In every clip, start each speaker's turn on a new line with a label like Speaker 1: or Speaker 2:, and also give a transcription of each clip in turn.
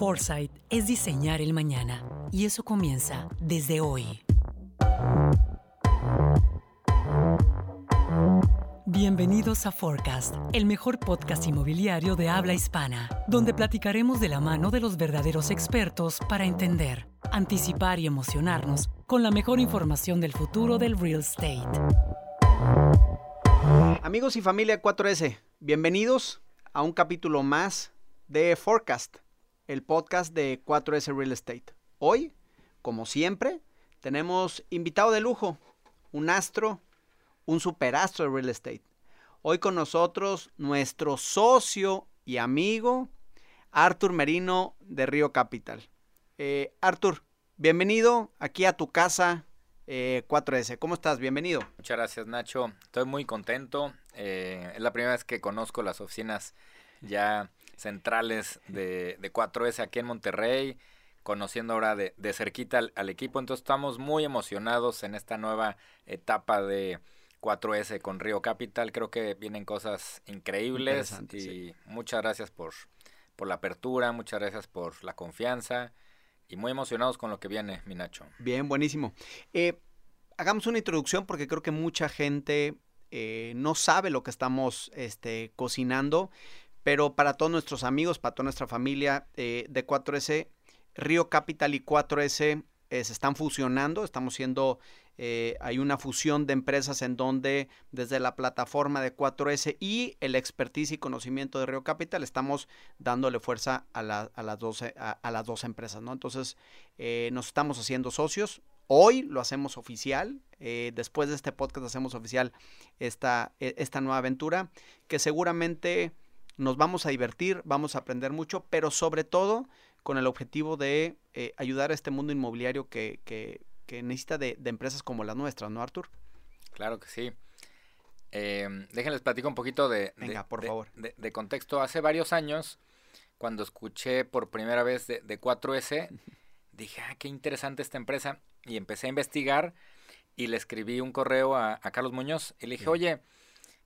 Speaker 1: Foresight es diseñar el mañana y eso comienza desde hoy. Bienvenidos a Forecast, el mejor podcast inmobiliario de habla hispana, donde platicaremos de la mano de los verdaderos expertos para entender, anticipar y emocionarnos con la mejor información del futuro del real estate.
Speaker 2: Amigos y familia 4S, bienvenidos a un capítulo más de Forecast, el podcast de 4S Real Estate. Hoy, como siempre, tenemos invitado de lujo, un astro, un superastro de real estate. Hoy con nosotros nuestro socio y amigo, Artur Merino de Río Capital. Eh, Artur, bienvenido aquí a tu casa 4S. Eh, ¿Cómo estás? Bienvenido.
Speaker 3: Muchas gracias, Nacho. Estoy muy contento. Eh, es la primera vez que conozco las oficinas ya centrales de, 4S aquí en Monterrey, conociendo ahora de, cerquita al, equipo. Entonces estamos muy emocionados en esta nueva etapa de 4S con Río Capital. Creo que vienen cosas increíbles y muchas gracias por, por la apertura, muchas gracias por la confianza y muy emocionados con lo que viene, mi Nacho.
Speaker 2: Bien, buenísimo. Eh, hagamos una introducción porque creo que mucha gente eh, no sabe lo que estamos este, cocinando, pero para todos nuestros amigos, para toda nuestra familia eh, de 4S, Río Capital y 4S se están fusionando, estamos siendo eh, hay una fusión de empresas en donde desde la plataforma de 4S y el expertise y conocimiento de Río Capital estamos dándole fuerza a, las, dos, a, las dos empresas, ¿no? Entonces eh, nos estamos haciendo socios. Hoy lo hacemos oficial, eh, después de este podcast hacemos oficial esta, e, esta nueva aventura que seguramente nos vamos a divertir, vamos a aprender mucho, pero sobre todo con el objetivo de ayudar a este mundo inmobiliario que, que, que necesita de, empresas como las nuestras, ¿no, Artur?
Speaker 3: Claro que sí. Eh, déjenles platico un poquito de,
Speaker 2: Venga, por favor.
Speaker 3: De, contexto. Hace varios años, cuando escuché por primera vez de, 4S, dije, ah, qué interesante esta empresa. Y empecé a investigar y le escribí un correo a, Carlos Muñoz y le dije, oye,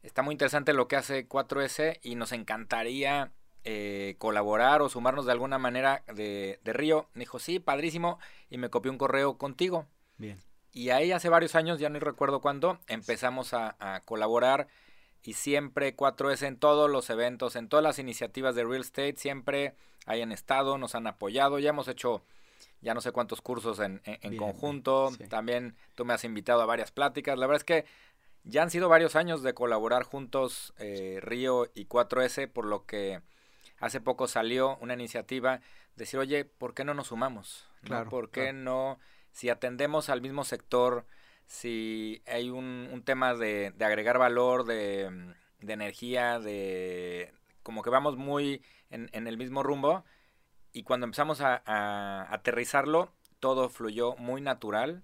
Speaker 3: está muy interesante lo que hace 4S y nos encantaría eh, colaborar o sumarnos de alguna manera de, de Río. Me dijo, sí, padrísimo. Y me copió un correo contigo.
Speaker 2: Bien.
Speaker 3: Y ahí hace varios años, ya no recuerdo cuándo, empezamos a, colaborar y siempre 4S en todos los eventos, en todas las iniciativas de real estate, siempre hayan estado, nos han apoyado, ya hemos hecho ya no sé cuántos cursos en, conjunto, también tú me has invitado a varias pláticas, la verdad es que ya han sido varios años de colaborar juntos eh, Río y 4S, por lo que hace poco salió una iniciativa, decir, oye, ¿por qué no nos sumamos? Claro, ¿Por qué no si atendemos al mismo sector, si hay un, tema de, agregar valor, de, energía, de como que vamos muy en, el mismo rumbo y cuando empezamos a, aterrizarlo, todo fluyó muy natural.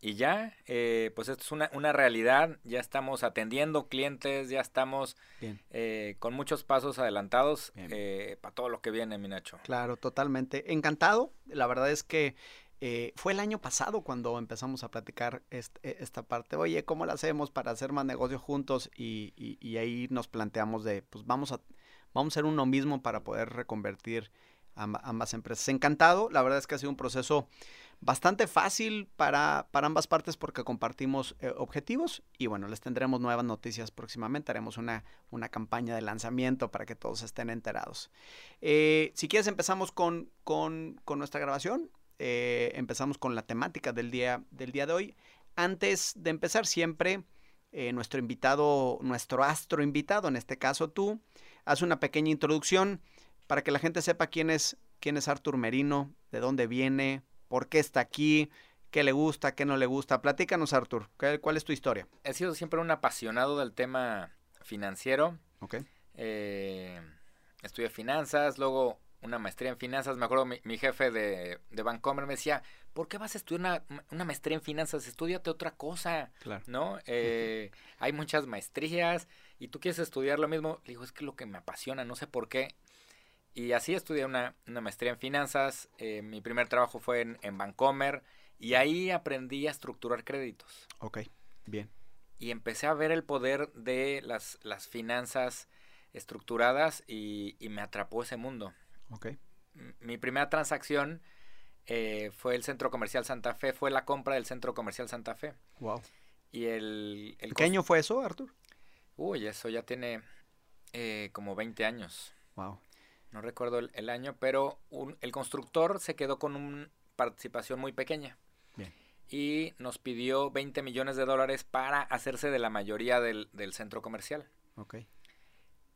Speaker 3: Y ya, eh, pues esto es una, una, realidad, ya estamos atendiendo clientes, ya estamos eh, con muchos pasos adelantados eh, para todo lo que viene, mi Nacho.
Speaker 2: Claro, totalmente. Encantado. La verdad es que eh, fue el año pasado cuando empezamos a platicar esta parte. Oye, ¿cómo lo hacemos para hacer más negocios juntos? Y, ahí nos planteamos de, pues vamos a, vamos a ser uno mismo para poder reconvertir ambas empresas. Encantado, la verdad es que ha sido un proceso bastante fácil para, ambas partes porque compartimos eh, objetivos y bueno, les tendremos nuevas noticias próximamente, haremos una, una campaña de lanzamiento para que todos estén enterados. Eh, si quieres empezamos con, con, con nuestra grabación. Eh, empezamos con la temática del día, del día de hoy. Antes de empezar, siempre nuestro invitado, nuestro astro invitado, en este caso tú, hace una pequeña introducción para que la gente sepa quién es, quién es Artur Merino, de dónde viene, por qué está aquí, qué le gusta, qué no le gusta. Platícanos, Artur, ¿cuál es tu historia?
Speaker 3: He sido siempre un apasionado del tema financiero.
Speaker 2: Ok.
Speaker 3: Eh, estudié finanzas, luego una maestría en finanzas. Me acuerdo, mi, jefe de, de Vancomer me decía, ¿por qué vas a estudiar una, maestría en finanzas? Estudiate otra cosa, claro. ¿no? Eh, hay muchas maestrías y tú quieres estudiar lo mismo. Le digo, es que lo que me apasiona, no sé por qué. Y así estudié una, maestría en finanzas. Eh, mi primer trabajo fue en, en Vancomer y ahí aprendí a estructurar créditos.
Speaker 2: Ok, bien.
Speaker 3: Y empecé a ver el poder de las, las finanzas estructuradas y, y me atrapó ese mundo.
Speaker 2: Ok.
Speaker 3: mi primera transacción eh, fue el Centro Comercial Santa Fe, fue la compra del Centro Comercial Santa Fe.
Speaker 2: Wow.
Speaker 3: Y el... el
Speaker 2: ¿Qué año fue eso, Artur?
Speaker 3: Uy, eso ya tiene eh, como 20 años.
Speaker 2: Wow.
Speaker 3: No recuerdo el, el año, pero un, el constructor se quedó con una participación muy pequeña.
Speaker 2: Bien.
Speaker 3: Y nos pidió 20 millones de dólares para hacerse de la mayoría del, del centro comercial.
Speaker 2: Ok.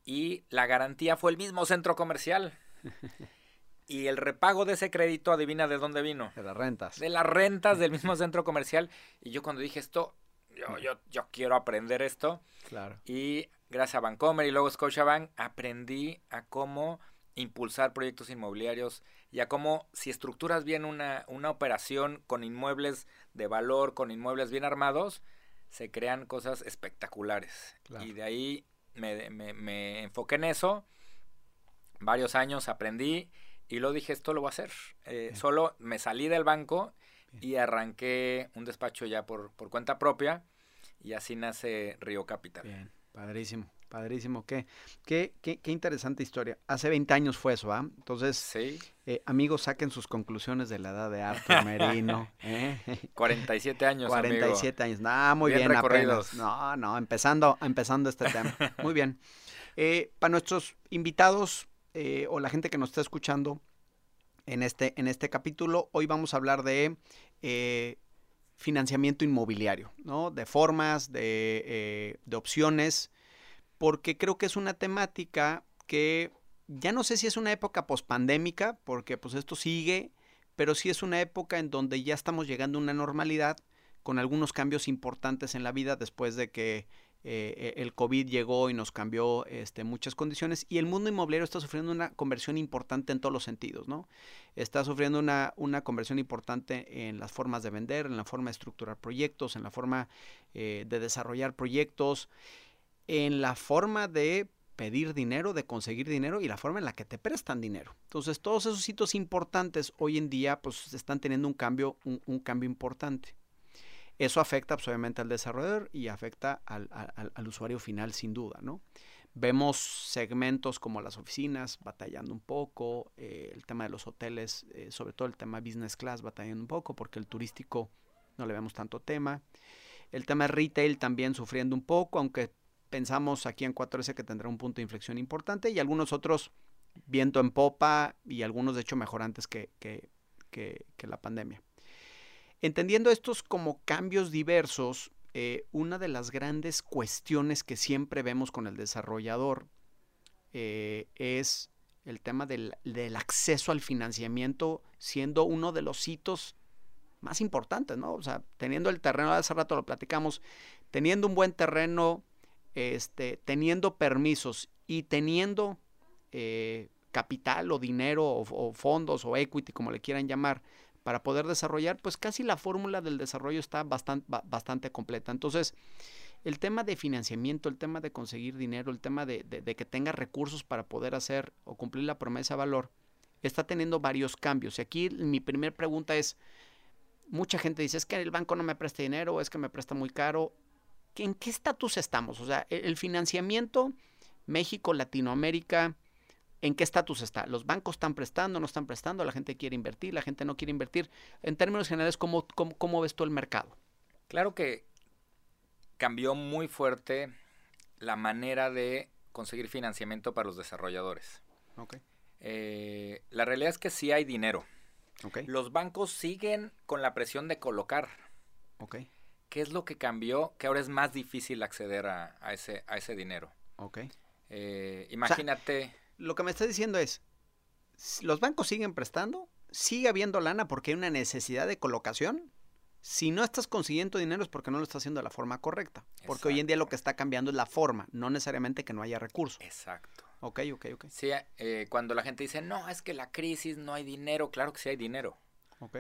Speaker 3: Y la garantía fue el mismo centro comercial. y el repago de ese crédito, adivina de dónde vino.
Speaker 2: De las rentas.
Speaker 3: De las rentas del mismo centro comercial. Y yo cuando dije esto, yo, yo, yo quiero aprender esto.
Speaker 2: Claro.
Speaker 3: Y gracias a Bancomer y luego Scotiabank aprendí a cómo impulsar proyectos inmobiliarios y a cómo si estructuras bien una, una operación con inmuebles de valor, con inmuebles bien armados, se crean cosas espectaculares.
Speaker 2: Claro.
Speaker 3: Y de ahí me, me, me enfoqué en eso. Varios años aprendí y lo dije, esto lo voy a hacer. Eh, solo me salí del banco
Speaker 2: Bien.
Speaker 3: y arranqué un despacho ya por, por cuenta propia y así nace Río Capital.
Speaker 2: Bien, padrísimo, padrísimo. Qué, qué, qué, qué interesante historia. Hace 20 años fue eso, ¿ah? Entonces,
Speaker 3: Sí,
Speaker 2: eh, amigos, saquen sus conclusiones de la edad de Artur Merino. ¿eh?
Speaker 3: 47 años, amigo.
Speaker 2: 47 años. No, muy
Speaker 3: Bien
Speaker 2: bien, apenas. No, no, empezando, empezando este tema. Muy bien. Eh, para nuestros invitados eh, o la gente que nos está escuchando en este, en este capítulo, hoy vamos a hablar de financiamiento inmobiliario, ¿no? De formas, de, eh, de opciones, porque creo que es una temática que ya no sé si es una época pospandémica, porque pues esto sigue, pero sí es una época en donde ya estamos llegando a una normalidad con algunos cambios importantes en la vida después de que eh, el COVID llegó y nos cambió este, muchas condiciones y el mundo inmobiliario está sufriendo una conversión importante en todos los sentidos, ¿no? Está sufriendo una, una conversión importante en las formas de vender, en la forma de estructurar proyectos, en la forma eh, de desarrollar proyectos, en la forma de pedir dinero, de conseguir dinero y la forma en la que te prestan dinero. Entonces, todos esos hitos importantes hoy en día pues están teniendo un cambio, un, cambio importante. Eso afecta pues, obviamente al desarrollador y afecta al, al, al, usuario final sin duda, ¿no? Vemos segmentos como las oficinas batallando un poco, eh, el tema de los hoteles, eh, sobre todo el tema business class batallando un poco porque el turístico no le vemos tanto tema. El tema de retail también sufriendo un poco, aunque pensamos aquí en 4S que tendrá un punto de inflexión importante y algunos otros viento en popa y algunos de hecho mejorantes que, que, que, que la pandemia. Entendiendo estos como cambios diversos, eh, una de las grandes cuestiones que siempre vemos con el desarrollador eh, es el tema del, del, acceso al financiamiento siendo uno de los hitos más importantes, ¿no? O sea, teniendo el terreno, hace rato lo platicamos, teniendo un buen terreno, este, teniendo permisos y teniendo eh, capital o dinero o, fondos o equity, como le quieran llamar, para poder desarrollar, pues casi la fórmula del desarrollo está bastante, bastante completa. Entonces, el tema de financiamiento, el tema de conseguir dinero, el tema de, de, de, que tenga recursos para poder hacer o cumplir la promesa de valor, está teniendo varios cambios. Y aquí mi primera pregunta es, mucha gente dice, es que el banco no me presta dinero, es que me presta muy caro. ¿En qué estatus estamos? O sea, el financiamiento, México, Latinoamérica, ¿En qué estatus está? ¿Los bancos están prestando, no están prestando? ¿La gente quiere invertir? ¿La gente no quiere invertir? En términos generales, ¿cómo, cómo, cómo ves tú el mercado?
Speaker 3: Claro que cambió muy fuerte la manera de conseguir financiamiento para los desarrolladores.
Speaker 2: Okay.
Speaker 3: Eh, la realidad es que sí hay dinero.
Speaker 2: Okay.
Speaker 3: Los bancos siguen con la presión de colocar.
Speaker 2: Okay.
Speaker 3: ¿Qué es lo que cambió? Que ahora es más difícil acceder a, a ese, a ese dinero.
Speaker 2: Okay.
Speaker 3: Eh, imagínate...
Speaker 2: O sea, lo que me está diciendo es, los bancos siguen prestando, sigue habiendo lana porque hay una necesidad de colocación. Si no estás consiguiendo dinero es porque no lo estás haciendo de la forma correcta. Porque Exacto. hoy en día lo que está cambiando es la forma, no necesariamente que no haya recursos.
Speaker 3: Exacto.
Speaker 2: Ok, ok, ok.
Speaker 3: Sí, eh, cuando la gente dice, no, es que la crisis, no hay dinero, claro que sí hay dinero.
Speaker 2: Ok.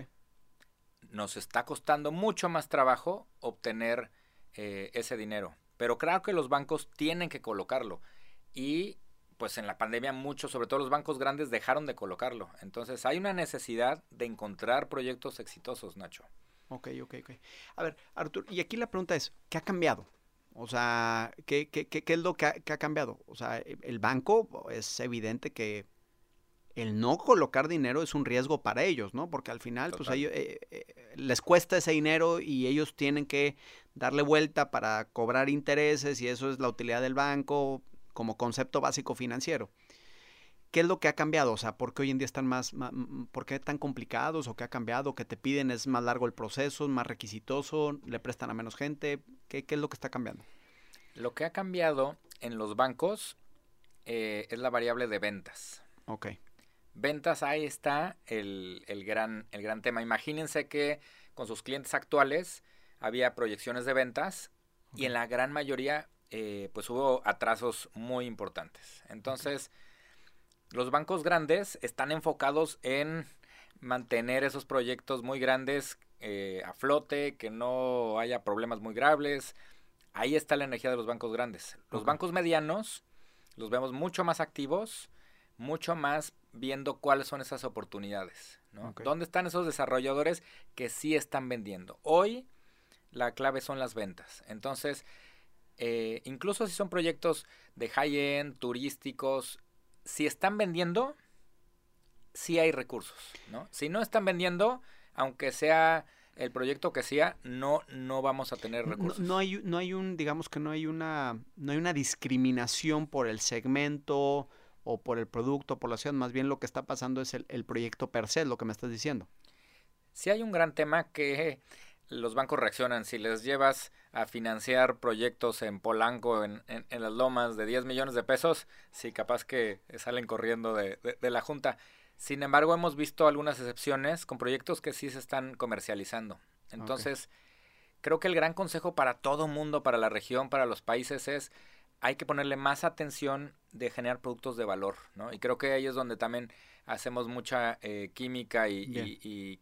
Speaker 3: Nos está costando mucho más trabajo obtener eh, ese dinero. Pero claro que los bancos tienen que colocarlo. Y pues en la pandemia muchos, sobre todo los bancos grandes, dejaron de colocarlo. Entonces hay una necesidad de encontrar proyectos exitosos, Nacho.
Speaker 2: Ok, ok, ok. A ver, Artur, y aquí la pregunta es, ¿qué ha cambiado? O sea, ¿qué, qué, qué, qué es lo que ha, que ha, cambiado? O sea, el banco es evidente que el no colocar dinero es un riesgo para ellos, ¿no? Porque al final, pues ellos, eh, eh, les cuesta ese dinero y ellos tienen que darle vuelta para cobrar intereses y eso es la utilidad del banco como concepto básico financiero. ¿Qué es lo que ha cambiado? O sea, ¿por qué hoy en día están más, por qué tan complicados o qué ha cambiado? ¿Qué te piden? ¿Es más largo el proceso? ¿Más requisitoso? ¿Le prestan a menos gente? ¿Qué, qué es lo que está cambiando?
Speaker 3: Lo que ha cambiado en los bancos eh, es la variable de ventas.
Speaker 2: Ok.
Speaker 3: Ventas, ahí está el, el, gran, el gran tema. Imagínense que con sus clientes actuales había proyecciones de ventas y en la gran mayoría eh, pues hubo atrasos muy importantes. Entonces los bancos grandes están enfocados en mantener esos proyectos muy grandes eh, a flote, que no haya problemas muy graves. Ahí está la energía de los bancos grandes. Los bancos medianos los vemos mucho más activos, mucho más viendo cuáles son esas oportunidades. ¿Dónde están esos desarrolladores que sí están vendiendo? Hoy la clave son las ventas. Entonces, eh, incluso si son proyectos de high-end, turísticos, si están vendiendo, sí hay recursos, ¿no? Si no están vendiendo, aunque sea el proyecto que sea, no, no vamos a tener recursos.
Speaker 2: No, hay, no hay un, digamos que no hay una, no hay una discriminación por el segmento o por el producto, por la ciudad, más bien lo que está pasando es el, el proyecto per se, lo que me estás diciendo.
Speaker 3: Sí hay un gran tema que los bancos reaccionan. Si les llevas a financiar proyectos en Polanco, en, en, las lomas de 10 millones de pesos, sí, capaz que salen corriendo de, de, la Junta. Sin embargo, hemos visto algunas excepciones con proyectos que sí se están comercializando. Entonces, creo que el gran consejo para todo mundo, para la región, para los países es hay que ponerle más atención de generar productos de valor, ¿no? Y creo que ahí es donde también hacemos mucha eh, química y, y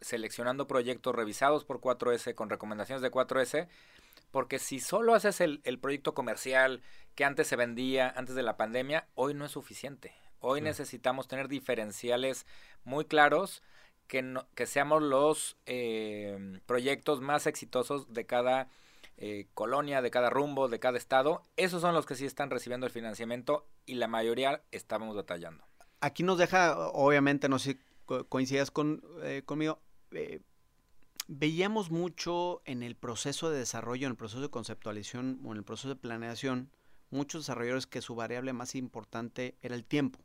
Speaker 3: seleccionando proyectos revisados por 4S con recomendaciones de 4S, porque si solo haces el, proyecto comercial que antes se vendía, antes de la pandemia, hoy no es suficiente. Hoy necesitamos tener diferenciales muy claros que, que seamos los eh, proyectos más exitosos de cada eh, colonia, de cada rumbo, de cada estado. Esos son los que sí están recibiendo el financiamiento y la mayoría estamos detallando.
Speaker 2: Aquí nos deja, obviamente, no sé si coincidas con, eh, conmigo, eh, veíamos mucho en el proceso de desarrollo, en el proceso de conceptualización o en el proceso de planeación, muchos desarrolladores que su variable más importante era el tiempo,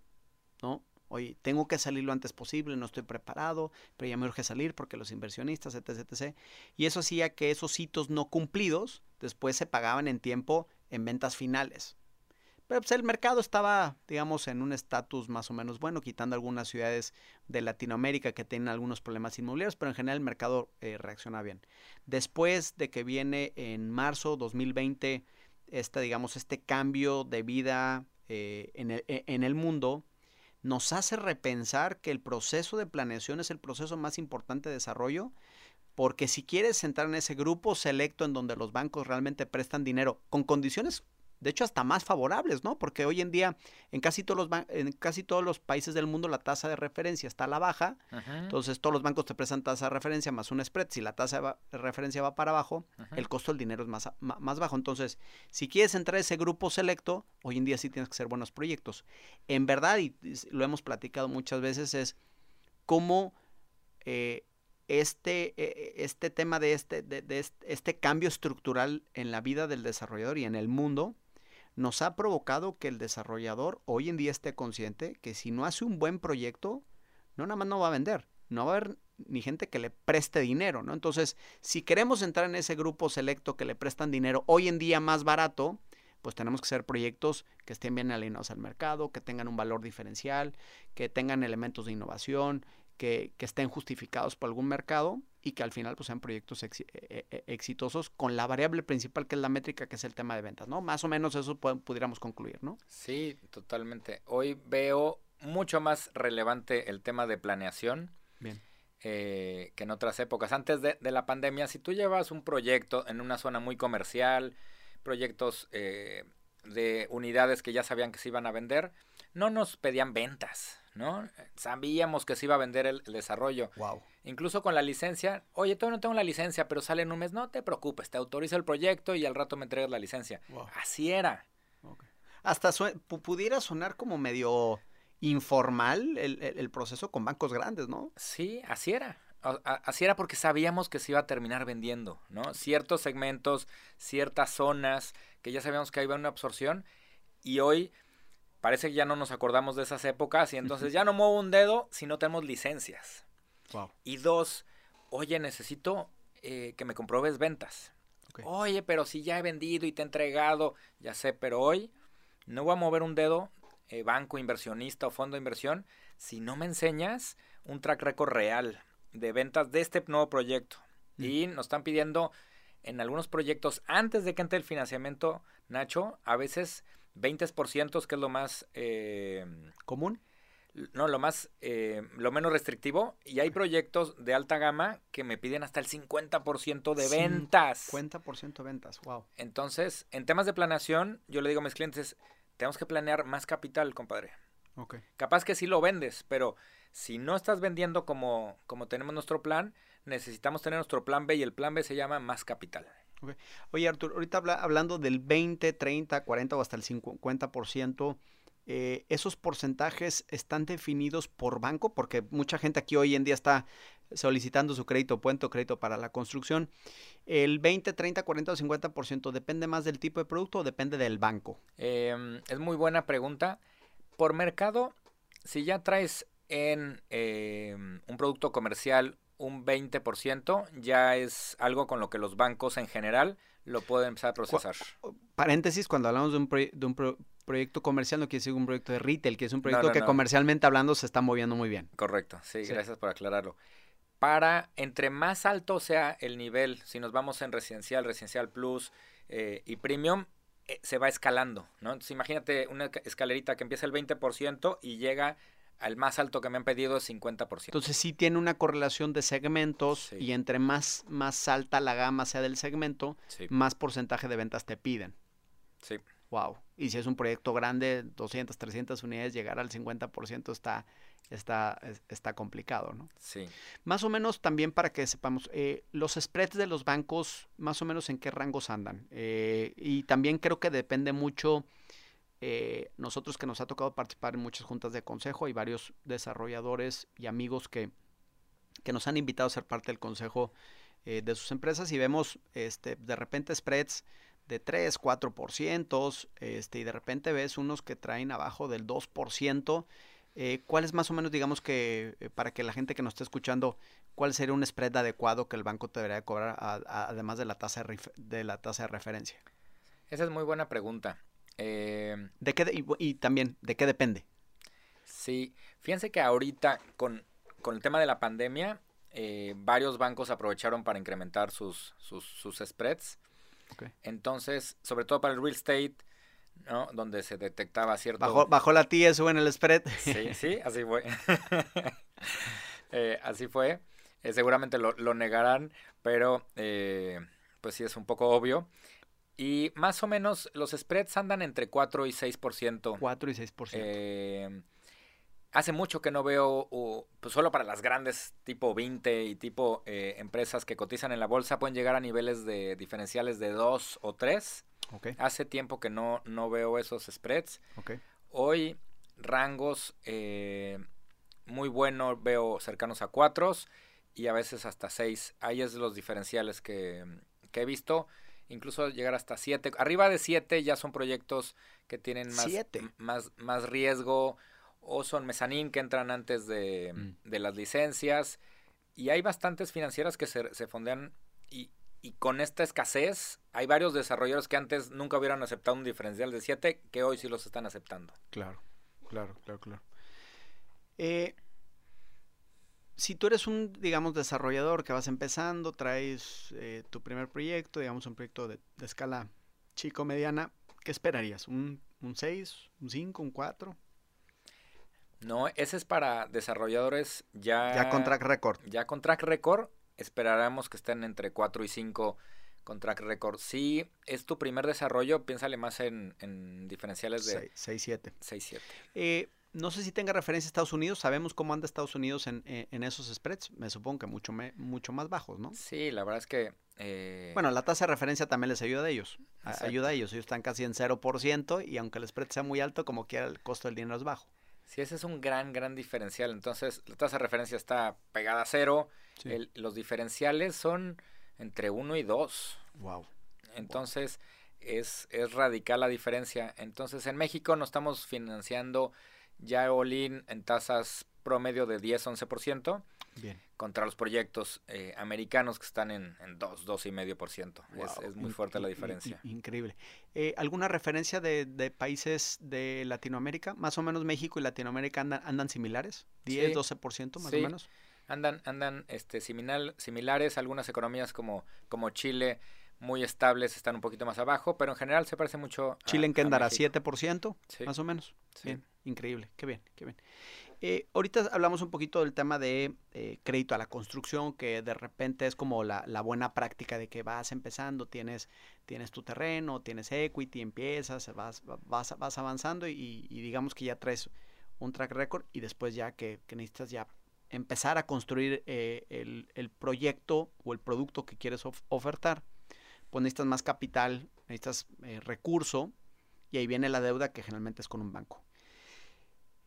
Speaker 2: ¿no? Oye, tengo que salir lo antes posible, no estoy preparado, pero ya me urge salir porque los inversionistas, etc, etc. Y eso hacía que esos hitos no cumplidos después se pagaban en tiempo en ventas finales. Pero pues, el mercado estaba, digamos, en un estatus más o menos bueno, quitando algunas ciudades de Latinoamérica que tienen algunos problemas inmobiliarios, pero en general el mercado eh, reacciona bien. Después de que viene en marzo 2020 este, digamos, este cambio de vida eh, en, el, e, en el mundo, nos hace repensar que el proceso de planeación es el proceso más importante de desarrollo, porque si quieres entrar en ese grupo selecto en donde los bancos realmente prestan dinero con condiciones de hecho hasta más favorables, ¿no? Porque hoy en día en casi todos los, en casi todos los países del mundo la tasa de referencia está a la baja, entonces todos los bancos te prestan tasa de referencia más un spread, si la tasa de referencia va para abajo, el costo del dinero es más, más bajo, entonces si quieres entrar a ese grupo selecto, hoy en día sí tienes que hacer buenos proyectos. En verdad, y lo hemos platicado muchas veces, es cómo... Eh, este, e, e, este tema de este, de, de este cambio estructural en la vida del desarrollador y en el mundo nos ha provocado que el desarrollador hoy en día esté consciente que si no hace un buen proyecto, no nada más no va a vender, no va a haber ni gente que le preste dinero, ¿no? Entonces, si queremos entrar en ese grupo selecto que le prestan dinero hoy en día más barato, pues tenemos que hacer proyectos que estén bien alineados al mercado, que tengan un valor diferencial, que tengan elementos de innovación, que, estén justificados por algún mercado y que al final pues, sean proyectos e, e, e, exitosos con la variable principal que es la métrica, que es el tema de ventas, ¿no? Más o menos eso pudiéramos concluir, ¿no?
Speaker 3: Sí, totalmente. Hoy veo mucho más relevante el tema de planeación.
Speaker 2: Bien.
Speaker 3: Eh, que en otras épocas. Antes de, la pandemia, si tú llevas un proyecto en una zona muy comercial, proyectos eh, de unidades que ya sabían que se iban a vender, no nos pedían ventas. ¿No? Sabíamos que se iba a vender el, desarrollo.
Speaker 2: Wow.
Speaker 3: Incluso con la licencia, oye, todavía no tengo la licencia, pero sale en un mes, no te preocupes, te autorizo el proyecto y al rato me entregas la licencia. Así era.
Speaker 2: Hasta pudiera sonar como medio informal el, el, proceso con bancos grandes, ¿no?
Speaker 3: Sí, así era. Así era porque sabíamos que se iba a terminar vendiendo, ¿no? Ciertos segmentos, ciertas zonas, que ya sabíamos que iba una absorción y hoy parece que ya no nos acordamos de esas épocas y entonces ya no muevo un dedo si no tenemos licencias. Y dos, oye, necesito eh, que me compruebes ventas. Oye, pero si ya he vendido y te he entregado, ya sé, pero hoy no voy a mover un dedo, eh, banco, inversionista o fondo de inversión, si no me enseñas un track record real de ventas de este nuevo proyecto. Mm. Y nos están pidiendo en algunos proyectos, antes de que entre el financiamiento, Nacho, a veces 20%, que es lo más... Eh,
Speaker 2: ¿Común?
Speaker 3: No, lo más, eh, lo menos restrictivo. Y hay proyectos de alta gama que me piden hasta el 50% de ventas.
Speaker 2: 50% de ventas, wow.
Speaker 3: Entonces, en temas de planeación, yo le digo a mis clientes, tenemos que planear más capital, compadre.
Speaker 2: Okay.
Speaker 3: Capaz que sí lo vendes, pero si no estás vendiendo como, como tenemos nuestro plan, necesitamos tener nuestro plan B y el plan B se llama más capital.
Speaker 2: Oye, Artur, ahorita hablando del 20, 30, 40 o hasta el 50%, eh, ¿esos porcentajes están definidos por banco? Porque mucha gente aquí hoy en día está solicitando su crédito puente o crédito para la construcción. ¿El 20, 30, 40 o 50% depende más del tipo de producto o depende del banco?
Speaker 3: Em, es muy buena pregunta. Por mercado, si ya traes en em, un producto comercial un 20% ya es algo con lo que los bancos en general lo pueden empezar a procesar.
Speaker 2: Paréntesis, cuando hablamos de un, de un proyecto comercial no quiere decir un proyecto de retail, que es un proyecto que comercialmente hablando se está moviendo muy bien.
Speaker 3: Correcto, sí, gracias por aclararlo. Para, entre más alto sea el nivel, si nos vamos en residencial, residencial plus eh, y premium, eh, se va escalando, ¿no? Entonces imagínate una escalerita que empieza el 20% y llega al más alto que me han pedido es 50%.
Speaker 2: Entonces sí tiene una correlación de segmentos y entre más, más alta la gama sea del segmento, más porcentaje de ventas te piden.
Speaker 3: Sí.
Speaker 2: Wow. Y si es un proyecto grande, 200, 300 unidades, llegar al 50% está, está, está complicado, ¿no?
Speaker 3: Sí.
Speaker 2: Más o menos también para que sepamos, eh, los spreads de los bancos, más o menos en qué rangos andan. Eh, y también creo que depende mucho eh, nosotros que nos ha tocado participar en muchas juntas de consejo, hay varios desarrolladores y amigos que, que nos han invitado a ser parte del consejo eh, de sus empresas y vemos este, de repente spreads de 3, 4%, este, y de repente ves unos que traen abajo del 2%. Eh, ¿Cuál es más o menos, digamos que, eh, para que la gente que nos esté escuchando, cuál sería un spread adecuado que el banco te debería cobrar además de la tasa de la tasa de referencia?
Speaker 3: Esa es muy buena pregunta. Eh,
Speaker 2: ¿De qué y, también, ¿de qué depende?
Speaker 3: Sí, fíjense que ahorita con, el tema de la pandemia, eh, varios bancos aprovecharon para incrementar sus, sus, spreads. Entonces, sobre todo para el real estate, ¿no? Donde se detectaba cierto...
Speaker 2: Bajó, la tía, en el spread.
Speaker 3: Sí, sí, así fue. Eh, así fue. seguramente lo, lo, negarán, pero pues sí es un poco obvio. Y más o menos los spreads andan entre 4 y 6%.
Speaker 2: 4 y 6%.
Speaker 3: Eh, hace mucho que no veo, pues solo para las grandes tipo 20 y tipo eh, empresas que cotizan en la bolsa pueden llegar a niveles de diferenciales de 2 o 3.
Speaker 2: Okay.
Speaker 3: Hace tiempo que no, no veo esos spreads.
Speaker 2: Okay.
Speaker 3: Hoy rangos eh, muy buenos veo cercanos a 4 y a veces hasta 6. Ahí es los diferenciales que, que he visto incluso llegar hasta 7. Arriba de 7 ya son proyectos que tienen más, más, más riesgo o son mezanín que entran antes de, mm. de, las licencias. Y hay bastantes financieras que se, se fondean y, y, con esta escasez hay varios desarrolladores que antes nunca hubieran aceptado un diferencial de 7 que hoy sí los están aceptando.
Speaker 2: Claro, claro, claro, claro. Eh, si tú eres un, digamos, desarrollador que vas empezando, traes eh, tu primer proyecto, digamos, un proyecto de, escala chico-mediana, ¿qué esperarías? ¿Un, ¿Un 6, un 5, un 4?
Speaker 3: No, ese es para desarrolladores ya...
Speaker 2: Ya con track record.
Speaker 3: Ya con track record, esperaremos que estén entre 4 y 5 con track record. Si es tu primer desarrollo, piénsale más en, en diferenciales de...
Speaker 2: 6, 7.
Speaker 3: 6, 7.
Speaker 2: Eh, no sé si tenga referencia a Estados Unidos. Sabemos cómo anda Estados Unidos en, en, esos spreads. Me supongo que mucho, mucho más bajos, ¿no?
Speaker 3: Sí, la verdad es que... Eh...
Speaker 2: Bueno, la tasa de referencia también les ayuda a ellos. ayuda a ellos. Ellos están casi en 0% y aunque el spread sea muy alto, como quiera el costo del dinero es bajo.
Speaker 3: Sí, ese es un gran, gran diferencial. Entonces, la tasa de referencia está pegada a cero. los diferenciales son entre uno y dos.
Speaker 2: Wow.
Speaker 3: Entonces, Es, es radical la diferencia. Entonces, en México no estamos financiando ya all en tasas promedio de 10-11%.
Speaker 2: Bien.
Speaker 3: Contra los proyectos eh, americanos que están en, en 2, 2,5%. Es, es muy fuerte la diferencia.
Speaker 2: increíble. Eh, ¿Alguna referencia de, de, países de Latinoamérica? Más o menos México y Latinoamérica andan, andan similares. ¿10, 12% más o menos?
Speaker 3: Andan, andan este, similar, similares. Algunas economías como, como Chile muy estables, están un poquito más abajo, pero en general se parece mucho.
Speaker 2: Chile en qué andará, 7%, más o menos. Bien, increíble, qué bien, qué bien. Eh, ahorita hablamos un poquito del tema de eh, crédito a la construcción, que de repente es como la, buena práctica de que vas empezando, tienes, tienes tu terreno, tienes equity, empiezas, vas, vas, vas avanzando y, digamos que ya traes un track record y después ya que, necesitas ya empezar a construir eh, el, proyecto o el producto que quieres ofertar, pues necesitas más capital, necesitas recurso y ahí viene la deuda que generalmente es con un banco.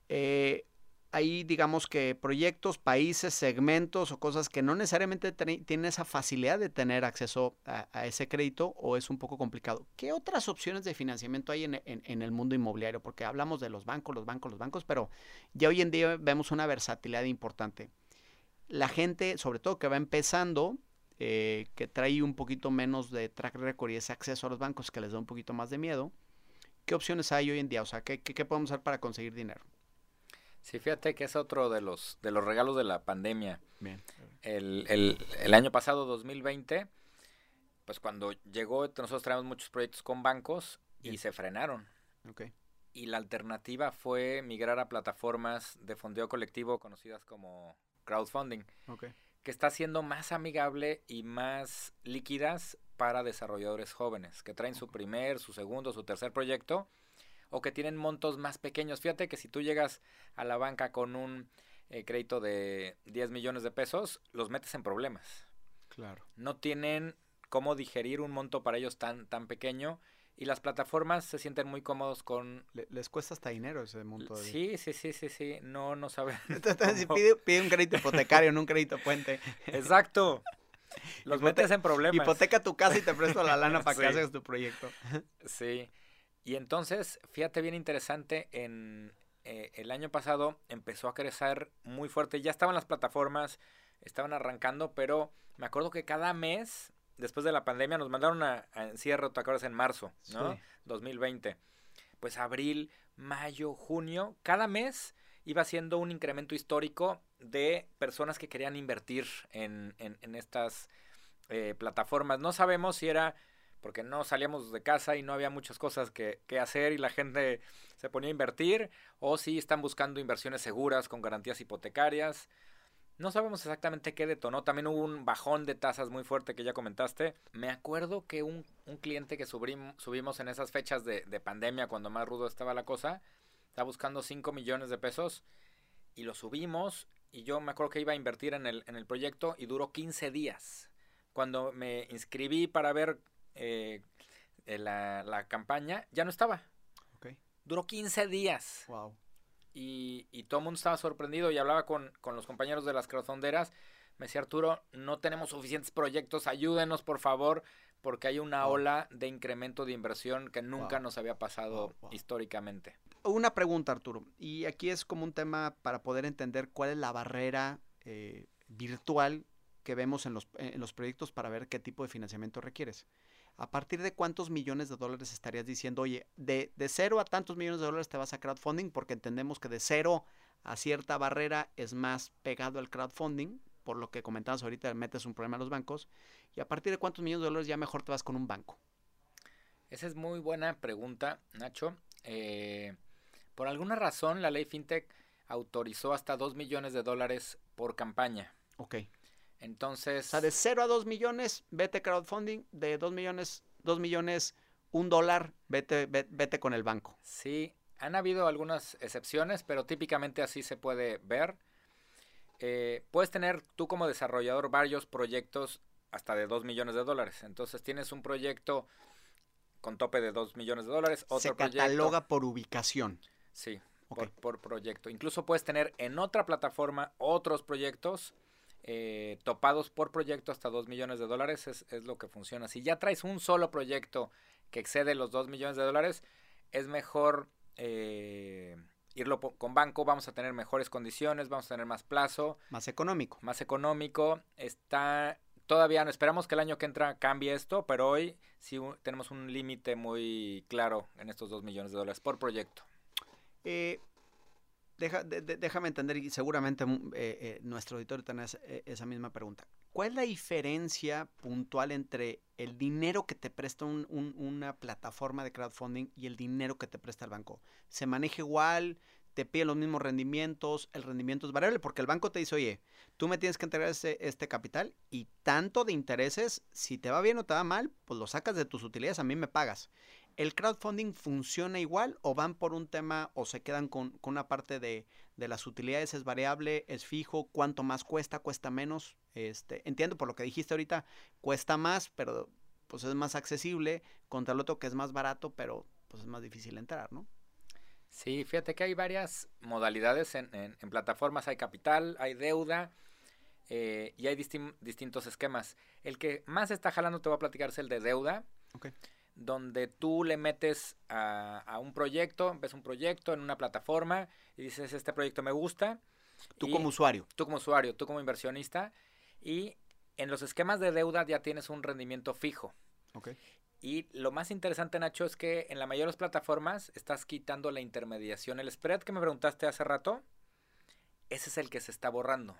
Speaker 2: Eh, hay, digamos que proyectos, países, segmentos o cosas que no necesariamente tienen esa facilidad de tener acceso a, ese crédito o es un poco complicado. ¿Qué otras opciones de financiamiento hay en, el mundo inmobiliario? Porque hablamos de los bancos, los bancos, los bancos, pero ya hoy en día vemos una versatilidad importante. La gente, sobre todo que va empezando, eh, que trae un poquito menos de track record y ese acceso a los bancos que les da un poquito más de miedo, ¿qué opciones hay hoy en día? O sea, ¿qué, qué podemos hacer para conseguir dinero?
Speaker 3: Sí, fíjate que es otro de los, de los regalos de la pandemia. Bien. El, el, el año pasado, 2020, pues cuando llegó, nosotros traemos muchos proyectos con bancos y se frenaron.
Speaker 2: Okay.
Speaker 3: Y la alternativa fue migrar a plataformas de fondeo colectivo conocidas como crowdfunding,
Speaker 2: okay.
Speaker 3: Que está siendo más amigable y más líquidas para desarrolladores jóvenes, que traen su primer, su segundo, su tercer proyecto o que tienen montos más pequeños. Fíjate que si tú llegas a la banca con un eh, crédito de 10 millones de pesos, los metes en problemas.
Speaker 2: Claro.
Speaker 3: No tienen cómo digerir un monto para ellos tan, tan pequeño y las plataformas se sienten muy cómodos con...
Speaker 2: les cuesta hasta dinero ese monto.
Speaker 3: De... Sí, sí, sí, sí, sí, no, no saben.
Speaker 2: si pide, pide, un crédito hipotecario, no un crédito puente.
Speaker 3: Exacto. Los metes en problemas.
Speaker 2: Hipoteca tu casa y te presto la lana para que hagas tu proyecto.
Speaker 3: Sí. Y entonces, fíjate bien interesante, en eh, el año pasado empezó a crecer muy fuerte. Ya estaban las plataformas, estaban arrancando, pero me acuerdo que cada mes, después de la pandemia, nos mandaron a, encierro, ¿te acuerdas? En marzo, ¿no? 2020. Pues abril, mayo, junio, cada mes iba siendo un incremento histórico de personas que querían invertir en, en, estas eh, plataformas. No sabemos si era porque no salíamos de casa y no había muchas cosas que, hacer y la gente se ponía a invertir, o si están buscando inversiones seguras con garantías hipotecarias. No sabemos exactamente qué detonó. También hubo un bajón de tasas muy fuerte que ya comentaste. Me acuerdo que un, cliente que subimos en esas fechas de, pandemia, cuando más rudo estaba la cosa, estaba buscando 5 millones de pesos y lo subimos. Y yo me acuerdo que iba a invertir en el, en el proyecto y duró 15 días. Cuando me inscribí para ver eh, la, la, campaña, ya no estaba. Duró 15 días.
Speaker 2: Wow.
Speaker 3: Y, y todo el mundo estaba sorprendido y hablaba con, con los compañeros de las crowdfunderas. Me decía Arturo, no tenemos suficientes proyectos, ayúdenos por favor, porque hay una ola de incremento de inversión que nunca nos había pasado históricamente.
Speaker 2: Una pregunta, Arturo, y aquí es como un tema para poder entender cuál es la barrera eh, virtual que vemos en los, en los proyectos para ver qué tipo de financiamiento requieres. ¿A partir de cuántos millones de dólares estarías diciendo, oye, de, de cero a tantos millones de dólares te vas a crowdfunding? Porque entendemos que de cero a cierta barrera es más pegado al crowdfunding, por lo que comentabas ahorita, metes un problema a los bancos. ¿Y a partir de cuántos millones de dólares ya mejor te vas con un banco?
Speaker 3: Esa es muy buena pregunta, Nacho. Eh, por alguna razón, la ley FinTech autorizó hasta 2 millones de dólares por campaña.
Speaker 2: Ok.
Speaker 3: Entonces.
Speaker 2: O sea, de 0 a 2 millones, vete crowdfunding. De 2 millones, 2 millones, un dólar, vete, vete, con el banco.
Speaker 3: Sí, han habido algunas excepciones, pero típicamente así se puede ver. Eh, puedes tener tú como desarrollador varios proyectos hasta de 2 millones de dólares. Entonces tienes un proyecto con tope de 2 millones de dólares. Otro
Speaker 2: se cataloga por ubicación.
Speaker 3: Sí, por, proyecto. Incluso puedes tener en otra plataforma otros proyectos eh, topados por proyecto hasta 2 millones de dólares. Es, es, lo que funciona. Si ya traes un solo proyecto que excede los 2 millones de dólares, es mejor eh, irlo con banco. Vamos a tener mejores condiciones, vamos a tener más plazo.
Speaker 2: Más económico.
Speaker 3: Más económico. Está todavía no esperamos que el año que entra cambie esto, pero hoy sí tenemos un límite muy claro en estos 2 millones de dólares por proyecto.
Speaker 2: Eh, déjame entender, y seguramente mm, eh, eh, nuestro auditorio tiene esa misma pregunta. ¿Cuál es la diferencia puntual entre el dinero que te presta una plataforma de crowdfunding y el dinero que te presta el banco? ¿Se maneja igual? te pide los mismos rendimientos, el rendimiento es variable, porque el banco te dice, oye, tú me tienes que entregar este, este, capital y tanto de intereses, si te va bien o te va mal, pues lo sacas de tus utilidades, a mí me pagas. ¿El crowdfunding funciona igual o van por un tema o se quedan con, una parte de, las utilidades? ¿Es variable? ¿Es fijo? ¿Cuánto más cuesta? ¿Cuesta menos? Este, entiendo por lo que dijiste ahorita, cuesta más, pero pues es más accesible contra el otro que es más barato, pero pues es más difícil entrar, ¿no?
Speaker 3: Sí, fíjate que hay varias modalidades en, plataformas. Hay capital, hay deuda eh, y hay distintos esquemas. El que más está jalando, te voy a platicar, es el de deuda. Donde tú le metes a, un proyecto, ves un proyecto en una plataforma y dices, este proyecto me gusta.
Speaker 2: Tú como usuario.
Speaker 3: Tú como usuario, tú como inversionista. Y en los esquemas de deuda ya tienes un rendimiento fijo.
Speaker 2: Okay.
Speaker 3: Y lo más interesante, Nacho, es que en la mayoría de las plataformas estás quitando la intermediación. El spread que me preguntaste hace rato, ese es el que se está borrando.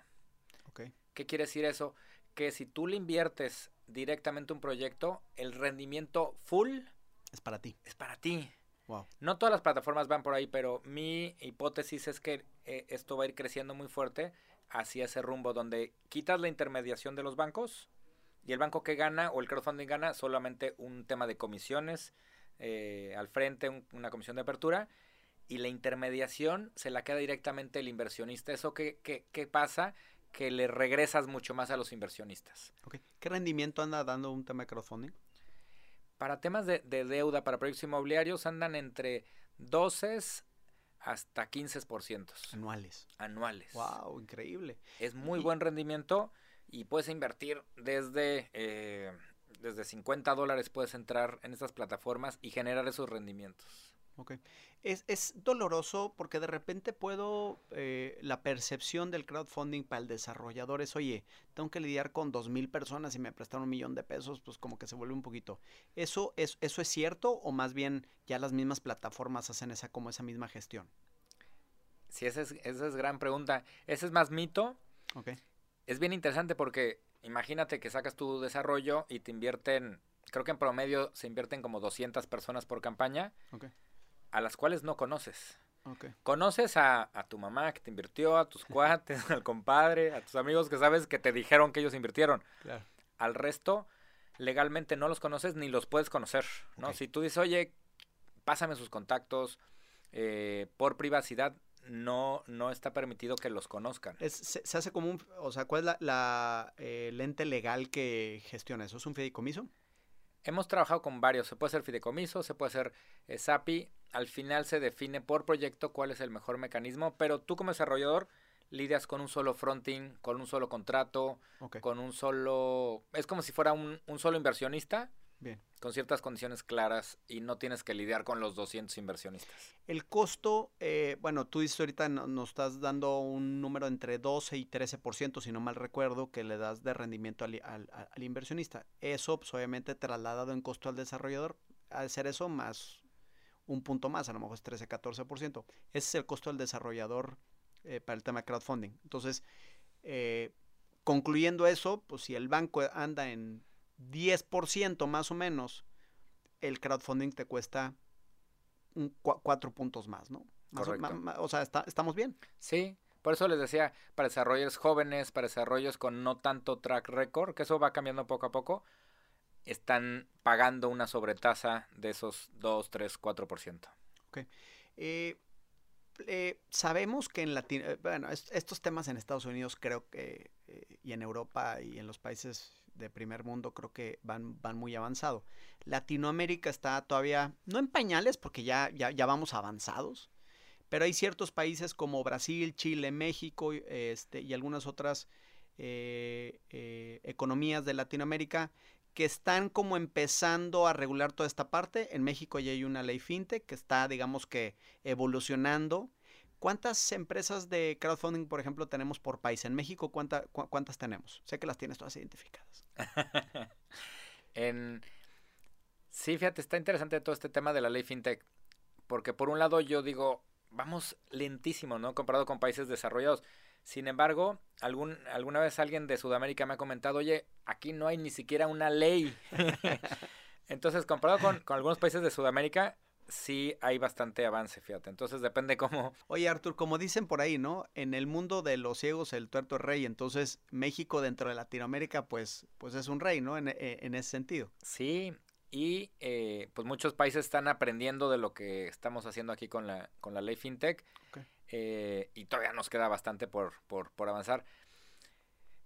Speaker 2: Okay.
Speaker 3: ¿Qué quiere decir eso? Que si tú le inviertes directamente un proyecto, el rendimiento full
Speaker 2: es para ti.
Speaker 3: Es para ti.
Speaker 2: Wow.
Speaker 3: No todas las plataformas van por ahí, pero mi hipótesis es que eh, esto va a ir creciendo muy fuerte hacia ese rumbo donde quitas la intermediación de los bancos y el banco que gana o el crowdfunding gana solamente un tema de comisiones eh, al frente, una comisión de apertura. Y la intermediación se la queda directamente el inversionista. ¿Eso qué, qué, pasa? Que le regresas mucho más a los inversionistas.
Speaker 2: ¿Qué rendimiento anda dando un tema de crowdfunding?
Speaker 3: Para temas de, deuda, para proyectos inmobiliarios, andan entre 12 hasta 15%.
Speaker 2: Anuales.
Speaker 3: Anuales.
Speaker 2: ¡Wow! Increíble.
Speaker 3: Es muy buen rendimiento y puedes invertir desde, eh, desde 50 dólares, puedes entrar en estas plataformas y generar esos rendimientos.
Speaker 2: Ok. Es, es doloroso porque de repente puedo, eh, la percepción del crowdfunding para el desarrollador es, oye, tengo que lidiar con dos mil personas y me prestan un millón de pesos, pues como que se vuelve un poquito. ¿Eso es, ¿Eso es cierto o más bien ya las mismas plataformas hacen esa, como esa misma gestión?
Speaker 3: Sí, esa es, esa es gran pregunta. Ese es más mito.
Speaker 2: Okay
Speaker 3: es bien interesante porque imagínate que sacas tu desarrollo y te invierten, creo que en promedio se invierten como 200 personas por campaña, a las cuales no conoces. Conoces a, tu mamá que te invirtió, a tus cuates, al compadre, a tus amigos que sabes que te dijeron que ellos invirtieron. Al resto, legalmente no los conoces ni los puedes conocer, ¿no? Si tú dices, oye, pásame sus contactos, eh, por privacidad, no, no está permitido que los conozcan.
Speaker 2: se, hace como un, o sea, ¿cuál es la, eh, lente legal que gestiona eso? ¿Es un fideicomiso?
Speaker 3: Hemos trabajado con varios, se puede ser fideicomiso, se puede ser eh, SAPI, al final se define por proyecto cuál es el mejor mecanismo, pero tú como desarrollador lidias con un solo fronting, con un solo contrato, con un solo, es como si fuera un, un solo inversionista,
Speaker 2: Bien.
Speaker 3: Con ciertas condiciones claras y no tienes que lidiar con los 200 inversionistas.
Speaker 2: El costo, eh, bueno, tú dices ahorita nos estás dando un número entre 12 y 13%, si no mal recuerdo, que le das de rendimiento al, inversionista. Eso, pues, obviamente, trasladado en costo al desarrollador, al ser eso más un punto más, a lo mejor es 13, 14%. Ese es el costo del desarrollador eh, para el tema de crowdfunding. Entonces, eh, concluyendo eso, pues si el banco anda en 10% más o menos, el crowdfunding te cuesta cuatro puntos más, ¿no? O, sea, estamos bien.
Speaker 3: Sí, por eso les decía, para desarrolladores jóvenes, para desarrollos con no tanto track record, que eso va cambiando poco a poco, están pagando una sobretasa de esos 2, 3, 4%.
Speaker 2: Ok. Eh, eh, sabemos que en Latino, eh, bueno, estos temas en Estados Unidos creo que, y en Europa y en los países de primer mundo creo que van, van muy avanzado. Latinoamérica está todavía, no en pañales, porque ya, ya, ya vamos avanzados, Pero hay ciertos países como Brasil, Chile, México este, y algunas otras eh, eh, economías de Latinoamérica que están como empezando a regular toda esta parte. En México ya hay una ley fintech que está, digamos que, evolucionando. ¿Cuántas empresas de crowdfunding, por ejemplo, tenemos por país? En México, ¿cuántas tenemos? Sé que las tienes todas identificadas.
Speaker 3: en... Sí, fíjate, está interesante todo este tema de la ley fintech. Porque por un lado yo digo, vamos lentísimo, ¿no? Comparado con países desarrollados. Sin embargo, algún, alguna vez alguien de Sudamérica me ha comentado, oye, aquí no hay ni siquiera una ley. Entonces, comparado con, con, algunos países de Sudamérica, sí hay bastante avance, fíjate. Entonces, depende cómo...
Speaker 2: Oye, Artur, como dicen por ahí, ¿no? En el mundo de los ciegos el tuerto es rey. Entonces, México dentro de Latinoamérica, pues, pues es un rey, ¿no? En, en ese sentido.
Speaker 3: Sí, y eh, pues muchos países están aprendiendo de lo que estamos haciendo aquí con la, con la ley FinTech. Eh, y todavía nos queda bastante por, por, por, avanzar.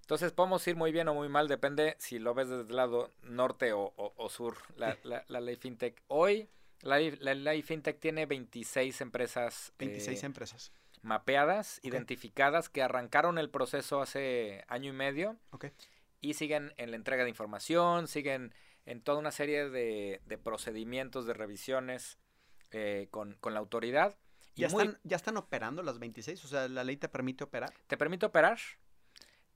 Speaker 3: Entonces podemos ir muy bien o muy mal, depende si lo ves desde el lado norte o, o, sur, la, la, ley FinTech. Hoy la, la, ley FinTech tiene 26 empresas.
Speaker 2: 26 eh, empresas.
Speaker 3: Mapeadas, identificadas, que arrancaron el proceso hace año y medio. Y siguen en la entrega de información, siguen en toda una serie de, procedimientos, de revisiones eh, con, la autoridad.
Speaker 2: ¿Ya, están, ¿Ya están operando las 26? O sea, ¿la ley te permite operar?
Speaker 3: Te permite operar.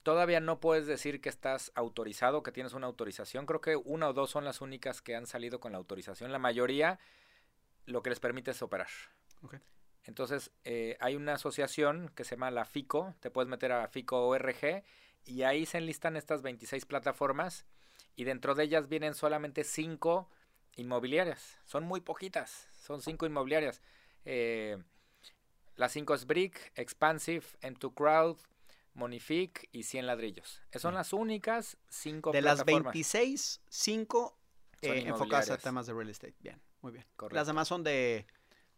Speaker 3: Todavía no puedes decir que estás autorizado, que tienes una autorización. Creo que una o dos son las únicas que han salido con la autorización. La mayoría lo que les permite es operar. Entonces, eh, hay una asociación que se llama la FICO. Te puedes meter a FICO ORG y ahí se enlistan estas 26 plataformas y dentro de ellas vienen solamente cinco inmobiliarias. Son muy poquitas, son cinco inmobiliarias. Eh, las cinco es Brick, Expansive, M2 Crowd, Monific y 100 ladrillos. Son las únicas cinco
Speaker 2: De las 26, cinco eh, enfocadas a temas de real estate. Bien, muy bien. Las demás son de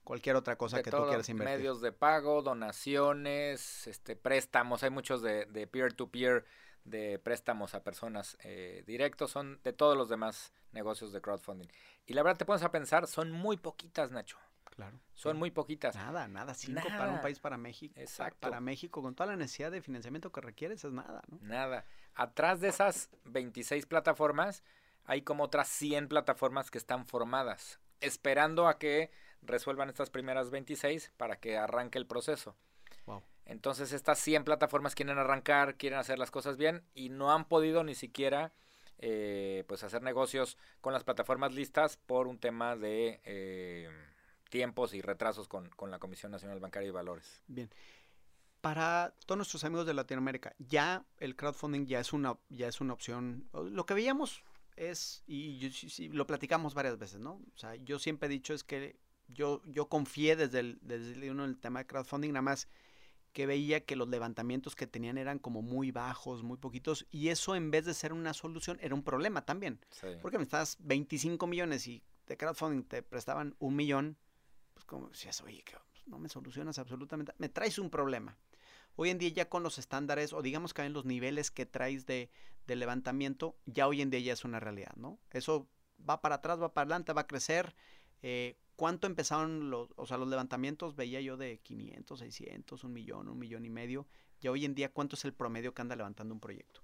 Speaker 2: cualquier otra cosa que tú quieras invertir.
Speaker 3: Medios de pago, donaciones, este, préstamos. Hay muchos de peer-to-peer de préstamos a personas eh, directos, son de todos los demás negocios de crowdfunding. Y la verdad te pones a pensar, son muy poquitas, Nacho.
Speaker 2: Claro.
Speaker 3: Son muy poquitas.
Speaker 2: Nada, nada. Cinco para un país para México. Exacto. Para México, con toda la necesidad de financiamiento que requieres, es nada, ¿no?
Speaker 3: Nada. Atrás de esas 26 plataformas, hay como otras 100 plataformas que están formadas, esperando a que resuelvan estas primeras 26 para que arranque el proceso. Entonces estas 100 plataformas quieren arrancar, quieren hacer las cosas bien y no han podido ni siquiera eh, pues hacer negocios con las plataformas listas por un tema de eh, tiempos y retrasos con, la Comisión Nacional Bancaria y Valores.
Speaker 2: Bien. Para todos nuestros amigos de Latinoamérica, ya el crowdfunding ya es una, ya es una opción. Lo que veíamos es, y lo platicamos varias veces, ¿no? O sea, yo siempre he dicho es que yo, yo confié desde el, desde uno el tema de crowdfunding, nada más que veía que los levantamientos que tenían eran como muy bajos, muy poquitos, y eso en vez de ser una solución era un problema también. Porque me estás 25 millones y de crowdfunding te prestaban un millón, pues como decías, oye, que no me solucionas absolutamente, me traes un problema. Hoy en día ya con los estándares o digamos que en los niveles que traes de, de levantamiento, ya hoy en día ya es una realidad, ¿no? Eso va para atrás, va para adelante, va a crecer. Eh, ¿Cuánto empezaron los, o sea, los levantamientos? Veía yo de 500, 600, un millón, un millón y medio. Y hoy en día, ¿cuánto es el promedio que anda levantando un proyecto?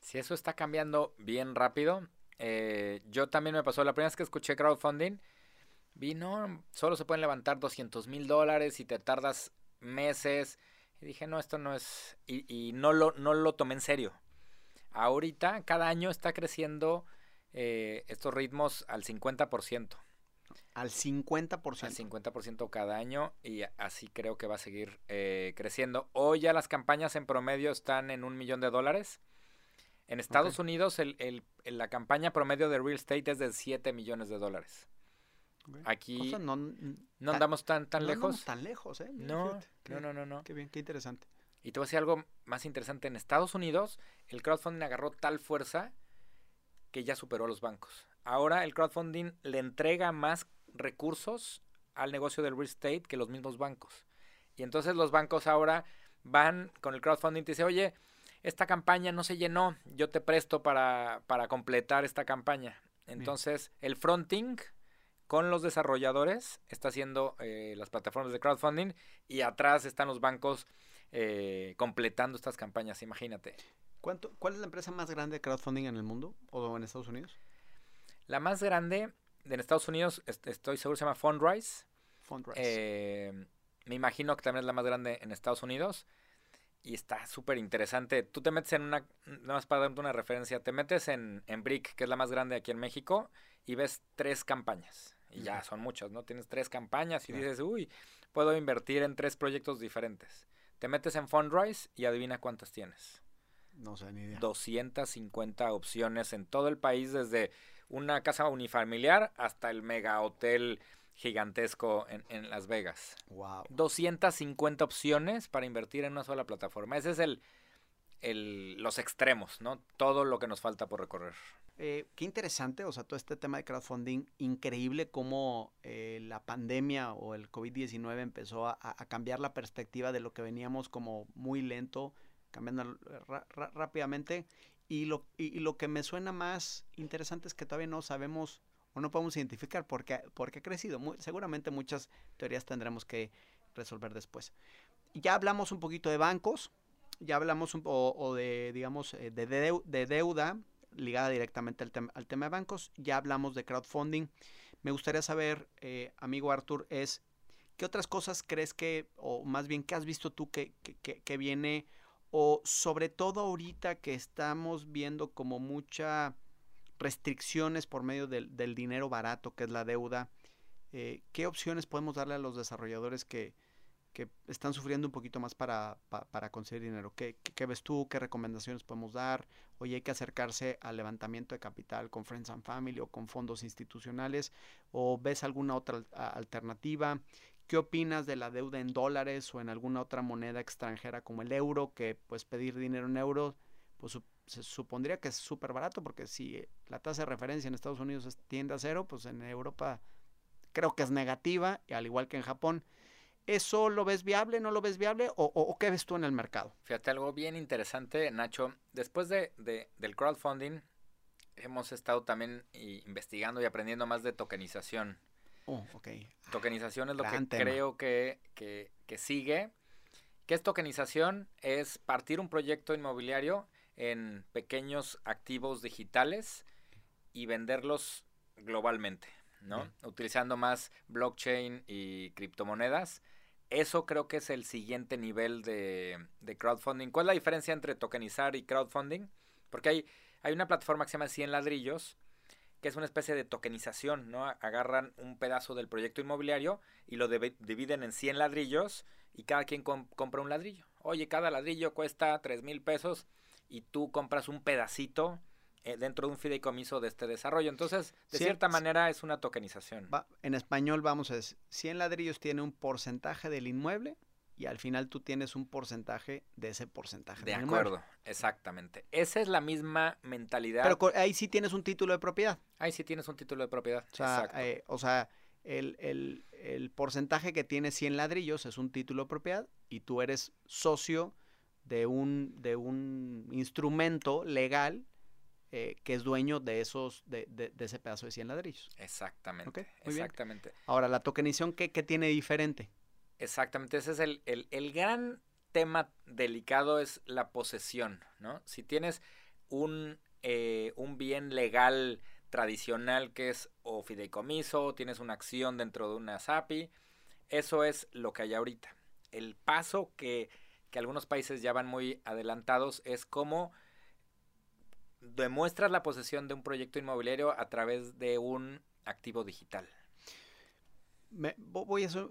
Speaker 3: Si eso está cambiando bien rápido, eh, yo también me pasó, la primera vez que escuché crowdfunding, vi, no, solo se pueden levantar 200 mil dólares y te tardas meses. Y dije, no, esto no es, y, y, no, lo, no lo tomé en serio. Ahorita, cada año está creciendo eh, estos ritmos al 50%.
Speaker 2: Al 50%.
Speaker 3: Al 50% cada año y así creo que va a seguir eh, creciendo. Hoy ya las campañas en promedio están en un millón de dólares. En Estados Unidos el, la campaña promedio de real estate es de 7 millones de dólares. Aquí no, no, andamos tan, tan lejos.
Speaker 2: tan lejos, ¿eh?
Speaker 3: no, no, no, no,
Speaker 2: Qué bien, qué interesante.
Speaker 3: Y te voy a decir algo más interesante. En Estados Unidos el crowdfunding agarró tal fuerza que ya superó a los bancos. Ahora el crowdfunding le entrega más recursos al negocio del real estate que los mismos bancos. Y entonces los bancos ahora van con el crowdfunding y te dicen, oye, esta campaña no se llenó, yo te presto para, para completar esta campaña. Entonces, el fronting con los desarrolladores, está haciendo eh, las plataformas de crowdfunding y atrás están los bancos eh, completando estas campañas, imagínate.
Speaker 2: ¿Cuánto, ¿Cuál es la empresa más grande de crowdfunding en el mundo o en Estados Unidos?
Speaker 3: La más grande en Estados Unidos, estoy seguro, se llama Fundrise.
Speaker 2: Fundrise.
Speaker 3: Eh, me imagino que también es la más grande en Estados Unidos. Y está súper interesante. Tú te metes en una, nada más para darte una referencia, te metes en, en Brick, que es la más grande aquí en México, y ves tres campañas. Y ya son muchas, ¿no? Tienes tres campañas y dices, uy, puedo invertir en tres proyectos diferentes. Te metes en Fundrise y adivina cuántas tienes.
Speaker 2: No sé, ni idea.
Speaker 3: 250 opciones en todo el país, desde una casa unifamiliar hasta el mega hotel gigantesco en, Las Vegas.
Speaker 2: Wow.
Speaker 3: 250 opciones para invertir en una sola plataforma. Ese es el, el, los extremos, ¿no? Todo lo que nos falta por recorrer.
Speaker 2: Eh, qué interesante, o sea, todo este tema de crowdfunding, increíble cómo eh, la pandemia o el COVID-19 empezó a, cambiar la perspectiva de lo que veníamos como muy lento, cambiando rápidamente. Y lo, y, lo que me suena más interesante es que todavía no sabemos o no podemos identificar por qué, por qué ha crecido. seguramente muchas teorías tendremos que resolver después. Ya hablamos un poquito de bancos, ya hablamos un poco o de, digamos, eh, de, de deuda ligada directamente al, al, tema de bancos. Ya hablamos de crowdfunding. Me gustaría saber, eh, amigo Arthur, es qué otras cosas crees que, o más bien, qué has visto tú que, que, que viene, o sobre todo ahorita que estamos viendo como muchas restricciones por medio del, del, dinero barato, que es la deuda. Eh, ¿Qué opciones podemos darle a los desarrolladores que, que están sufriendo un poquito más para, para, conseguir dinero. ¿Qué, ¿Qué, ves tú? ¿Qué recomendaciones podemos dar? Oye, hay que acercarse al levantamiento de capital con Friends and Family o con fondos institucionales. ¿O ves alguna otra alternativa? ¿Qué opinas de la deuda en dólares o en alguna otra moneda extranjera como el euro? Que pues pedir dinero en euros, pues se supondría que es súper barato porque si la tasa de referencia en Estados Unidos tiende a cero, pues en Europa creo que es negativa, al igual que en Japón. ¿Eso lo ves viable, no lo ves viable o, qué ves tú en el mercado?
Speaker 3: Fíjate, algo bien interesante, Nacho. Después de, del crowdfunding, hemos estado también investigando y aprendiendo más de tokenización.
Speaker 2: Oh, ok.
Speaker 3: Tokenización es lo que creo que, que, que sigue. ¿Qué es tokenización? Es partir un proyecto inmobiliario en pequeños activos digitales y venderlos globalmente, ¿no? Utilizando más blockchain y criptomonedas eso creo que es el siguiente nivel de, crowdfunding. ¿Cuál es la diferencia entre tokenizar y crowdfunding? Porque hay, hay una plataforma que se llama 100 ladrillos, que es una especie de tokenización, ¿no? Agarran un pedazo del proyecto inmobiliario y lo dividen en 100 ladrillos y cada quien compra un ladrillo. Oye, cada ladrillo cuesta 3 mil pesos y tú compras un pedacito eh, dentro de un fideicomiso de este desarrollo. Entonces, de cierta manera es una tokenización.
Speaker 2: en español vamos a decir, 100 ladrillos tiene un porcentaje del inmueble y al final tú tienes un porcentaje de ese porcentaje.
Speaker 3: De acuerdo, exactamente. Esa es la misma mentalidad.
Speaker 2: Pero ahí sí tienes un título de propiedad.
Speaker 3: Ahí sí tienes un título de propiedad.
Speaker 2: O sea, eh, o sea el, el, el, porcentaje que tiene 100 ladrillos es un título de propiedad y tú eres socio de un, de un instrumento legal eh, que es dueño de esos, de, de, ese pedazo de 100 ladrillos.
Speaker 3: Exactamente. exactamente.
Speaker 2: Ahora, la tokenización, ¿qué, ¿qué, tiene diferente?
Speaker 3: Exactamente, ese es el, el, el, gran tema delicado es la posesión, ¿no? Si tienes un, eh, un bien legal tradicional que es o fideicomiso, o tienes una acción dentro de una SAPI, eso es lo que hay ahorita. El paso que, que algunos países ya van muy adelantados es cómo demuestras la posesión de un proyecto inmobiliario a través de un activo digital.
Speaker 2: voy a hacer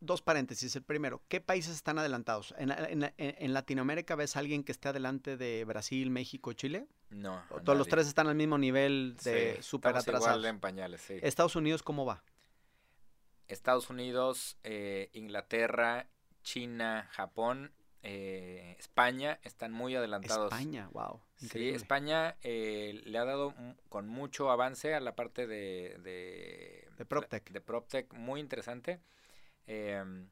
Speaker 2: dos paréntesis. El primero, ¿qué países están adelantados? ¿En, Latinoamérica ves a alguien que esté adelante de Brasil, México, Chile?
Speaker 3: No.
Speaker 2: Todos los tres están al mismo nivel de sí, súper atrasados.
Speaker 3: en pañales, sí.
Speaker 2: ¿Estados Unidos cómo va?
Speaker 3: Estados Unidos, eh, Inglaterra, China, Japón eh, España están muy adelantados.
Speaker 2: España, wow.
Speaker 3: Sí, España eh, le ha dado con mucho avance a la parte de...
Speaker 2: De, de PropTech.
Speaker 3: De PropTech, muy interesante. Em,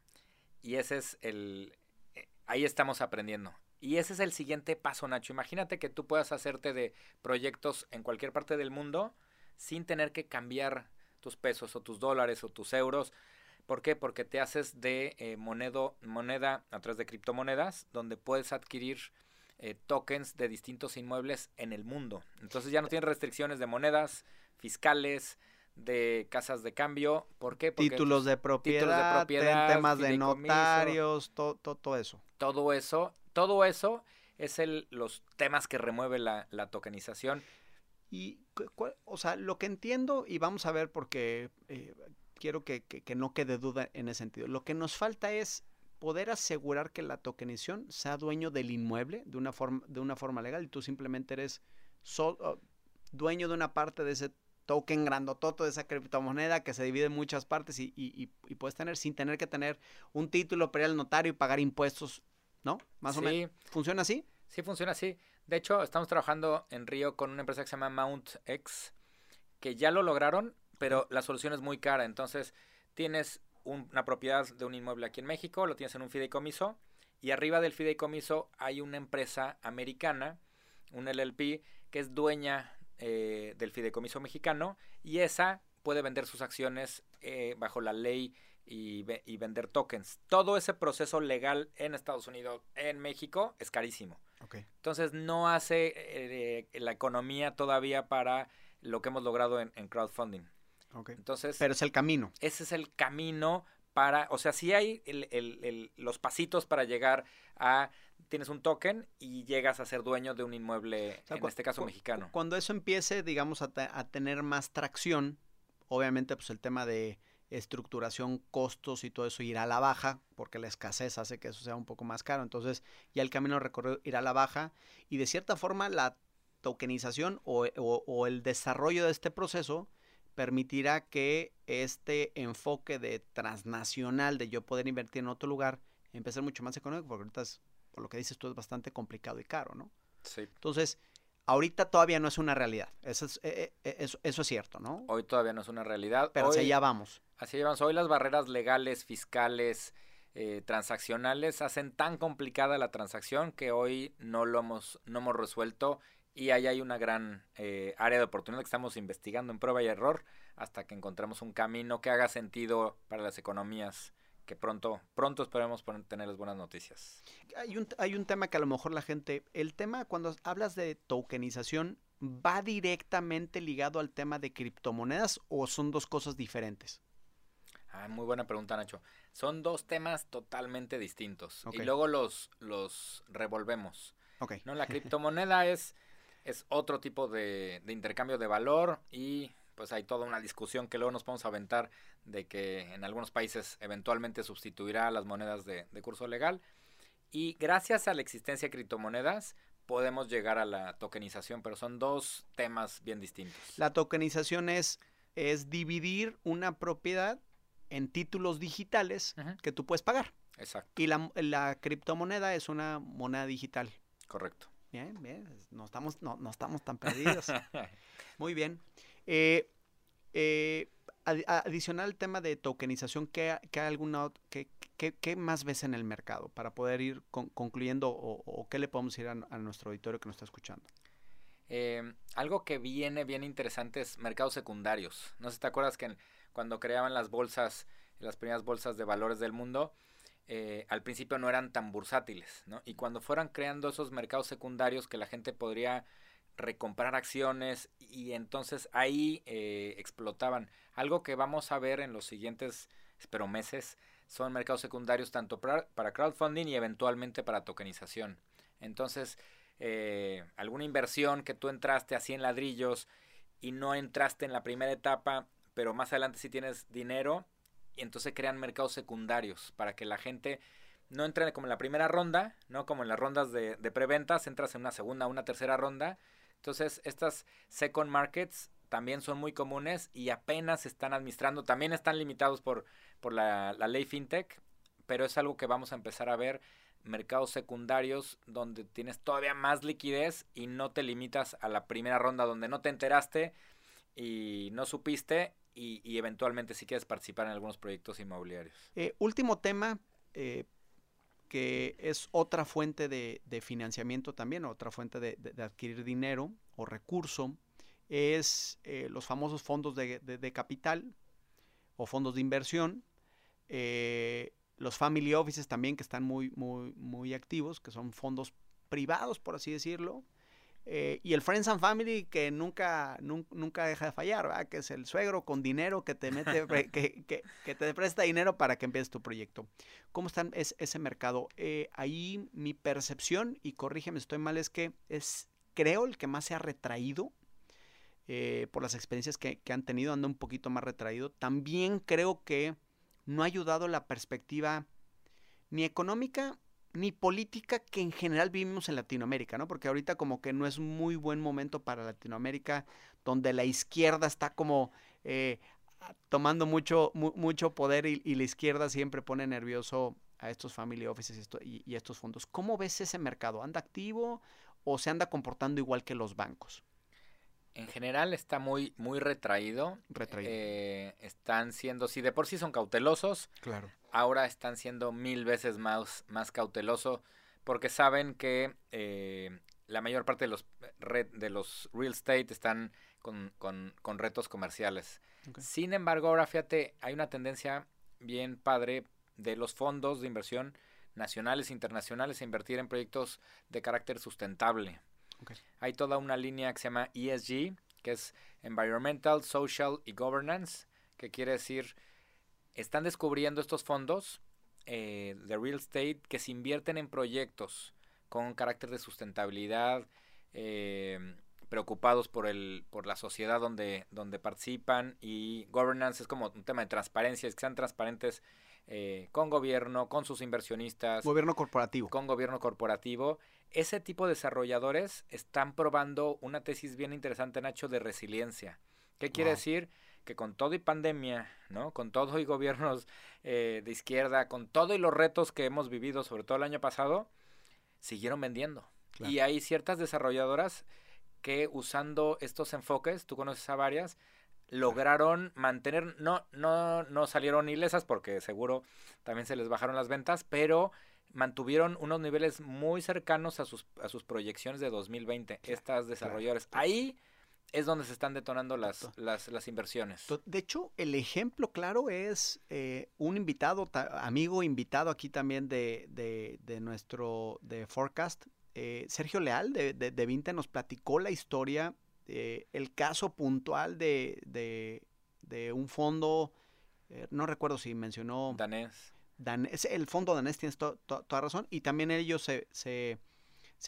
Speaker 3: y ese es el... Eh, ahí estamos aprendiendo. Y ese es el siguiente paso, Nacho. Imagínate que tú puedas hacerte de proyectos en cualquier parte del mundo sin tener que cambiar tus pesos o tus dólares o tus euros. ¿Por qué? Porque te haces de eh, moneda a través de criptomonedas, donde puedes adquirir eh, tokens de distintos inmuebles en el mundo. Entonces ya no tienes restricciones de monedas fiscales, de casas de cambio. ¿Por qué?
Speaker 2: Porque, títulos, de propiedad, temas de notarios, todo, todo, eso.
Speaker 3: Todo eso, todo eso es el, los temas que remueve la, tokenización.
Speaker 2: Y, o sea, lo que entiendo, y vamos a ver porque eh, quiero que, que, no quede duda en ese sentido, lo que nos falta es poder asegurar que la tokenización sea dueño del inmueble de una forma, de una forma legal y tú simplemente eres dueño de una parte de ese token grandototo de esa criptomoneda que se divide en muchas partes y, y, y, puedes tener sin tener que tener un título para ir al notario y pagar impuestos, ¿no? Más o menos. ¿Funciona así?
Speaker 3: Sí, funciona así. De hecho, estamos trabajando en Río con una empresa que se llama Mount X, que ya lo lograron, pero la solución es muy cara. Entonces, tienes una propiedad de un inmueble aquí en México, lo tienes en un fideicomiso, y arriba del fideicomiso hay una empresa americana, un LLP, que es dueña eh, del fideicomiso mexicano, y esa puede vender sus acciones eh, bajo la ley y, vender tokens. Todo ese proceso legal en Estados Unidos, en México, es carísimo. Entonces no hace eh, la economía todavía para lo que hemos logrado en crowdfunding.
Speaker 2: Entonces, Pero es el camino.
Speaker 3: Ese es el camino para, o sea, si hay los pasitos para llegar a, tienes un token y llegas a ser dueño de un inmueble, en este caso mexicano.
Speaker 2: Cuando eso empiece, digamos, a, tener más tracción, obviamente, pues el tema de estructuración, costos y todo eso irá a la baja, porque la escasez hace que eso sea un poco más caro. Entonces, ya el camino recorrido irá a la baja y de cierta forma la tokenización o el desarrollo de este proceso permitirá que este enfoque de transnacional, de yo poder invertir en otro lugar, empiece a ser mucho más económico, porque ahorita, es, por lo que dices tú, es bastante complicado y caro, ¿no?
Speaker 3: Sí.
Speaker 2: Entonces, ahorita todavía no es una realidad. Eso es, eh, eh, eso, es cierto, ¿no?
Speaker 3: Hoy todavía no es una realidad.
Speaker 2: Pero hacia allá vamos.
Speaker 3: Así vamos. Hoy las barreras legales, fiscales, eh, transaccionales hacen tan complicada la transacción que hoy no lo hemos, no hemos resuelto y ahí hay una gran eh, área de oportunidad que estamos investigando en prueba y error hasta que encontremos un camino que haga sentido para las economías que pronto, pronto esperemos tener buenas noticias.
Speaker 2: Hay un, hay un tema que a lo mejor la gente, el tema cuando hablas de tokenización, ¿va directamente ligado al tema de criptomonedas o son dos cosas diferentes?
Speaker 3: Ah, muy buena pregunta, Nacho. Son dos temas totalmente distintos y luego los, los revolvemos.
Speaker 2: Okay.
Speaker 3: ¿no? La criptomoneda es es otro tipo de, intercambio de valor y pues hay toda una discusión que luego nos podemos aventar de que en algunos países eventualmente sustituirá las monedas de, curso legal. Y gracias a la existencia de criptomonedas podemos llegar a la tokenización, pero son dos temas bien distintos.
Speaker 2: La tokenización es, es dividir una propiedad en títulos digitales que tú puedes pagar.
Speaker 3: Exacto.
Speaker 2: Y la, la criptomoneda es una moneda digital.
Speaker 3: Correcto.
Speaker 2: Bien, bien, no estamos, no, no estamos tan perdidos. Muy bien. Eh, eh, adicional al tema de tokenización, ¿qué, qué, alguna, qué, qué, más ves en el mercado para poder ir concluyendo o, qué le podemos decir a, nuestro auditorio que nos está escuchando?
Speaker 3: Eh, algo que viene bien interesante es mercados secundarios. No sé si te acuerdas que cuando creaban las bolsas, las primeras bolsas de valores del mundo, eh, al principio no eran tan bursátiles, ¿no? Y cuando fueran creando esos mercados secundarios que la gente podría recomprar acciones y entonces ahí eh, explotaban. Algo que vamos a ver en los siguientes, espero, meses, son mercados secundarios tanto para, crowdfunding y eventualmente para tokenización. Entonces, eh, alguna inversión que tú entraste así en ladrillos y no entraste en la primera etapa, pero más adelante si tienes dinero, y entonces crean mercados secundarios para que la gente no entre como en la primera ronda, ¿no? Como en las rondas de, preventas, entras en una segunda, una tercera ronda. Entonces, estas second markets también son muy comunes y apenas están administrando. También están limitados por, por la ley FinTech, pero es algo que vamos a empezar a ver mercados secundarios donde tienes todavía más liquidez y no te limitas a la primera ronda donde no te enteraste y no supiste y, eventualmente si quieres participar en algunos proyectos inmobiliarios.
Speaker 2: Eh, último tema, eh, que es otra fuente de, financiamiento también, otra fuente de, adquirir dinero o recurso, es eh, los famosos fondos de, capital o fondos de inversión, los family offices también que están muy, muy, muy activos, que son fondos privados, por así decirlo, eh, y el Friends and Family que nunca, nunca, deja de fallar, ¿verdad? Que es el suegro con dinero que te mete, que, que, te presta dinero para que empieces tu proyecto. ¿Cómo está es, ese mercado? ahí mi percepción, y corrígeme si estoy mal, es que es, creo, el que más se ha retraído eh, por las experiencias que, han tenido, anda un poquito más retraído. También creo que no ha ayudado la perspectiva ni económica ni política que en general vivimos en Latinoamérica, ¿no? Porque ahorita como que no es muy buen momento para Latinoamérica, donde la izquierda está como eh, tomando mucho, mucho poder y, la izquierda siempre pone nervioso a estos family offices y, y, estos fondos. ¿Cómo ves ese mercado? ¿Anda activo o se anda comportando igual que los bancos?
Speaker 3: En general está muy, muy retraído.
Speaker 2: Retraído.
Speaker 3: Eh, están siendo, si de por sí son cautelosos,
Speaker 2: claro.
Speaker 3: ahora están siendo mil veces más, más cautelosos porque saben que eh, la mayor parte de los, de los real estate están con, con, retos comerciales. Sin embargo, ahora fíjate, hay una tendencia bien padre de los fondos de inversión nacionales e internacionales a invertir en proyectos de carácter sustentable. Hay toda una línea que se llama ESG, que es Environmental, Social y Governance, que quiere decir, están descubriendo estos fondos eh, de real estate que se invierten en proyectos con carácter de sustentabilidad, eh, preocupados por el por la sociedad donde donde participan y governance es como un tema de transparencia es que sean transparentes eh, con gobierno con sus inversionistas.
Speaker 2: Gobierno corporativo.
Speaker 3: Con gobierno corporativo ese tipo de desarrolladores están probando una tesis bien interesante, Nacho, de resiliencia. ¿Qué quiere decir? Que con todo y pandemia, ¿no? Con todo y gobiernos eh, de izquierda, con todo y los retos que hemos vivido, sobre todo el año pasado, siguieron vendiendo. Y hay ciertas desarrolladoras que usando estos enfoques, tú conoces a varias, lograron mantener, no, no, no salieron ilesas porque seguro también se les bajaron las ventas, pero mantuvieron unos niveles muy cercanos a sus, a sus proyecciones de 2020, estas desarrolladoras. Ahí es donde se están detonando las, las, las, inversiones.
Speaker 2: De hecho, el ejemplo claro es eh, un invitado, amigo invitado aquí también de, de, de nuestro de Forecast, eh, Sergio Leal de, de, de, Vinte nos platicó la historia, eh, el caso puntual de, de, un fondo, no recuerdo si mencionó...
Speaker 3: Danés
Speaker 2: el fondo danés tienes toda razón, y también ellos se, se,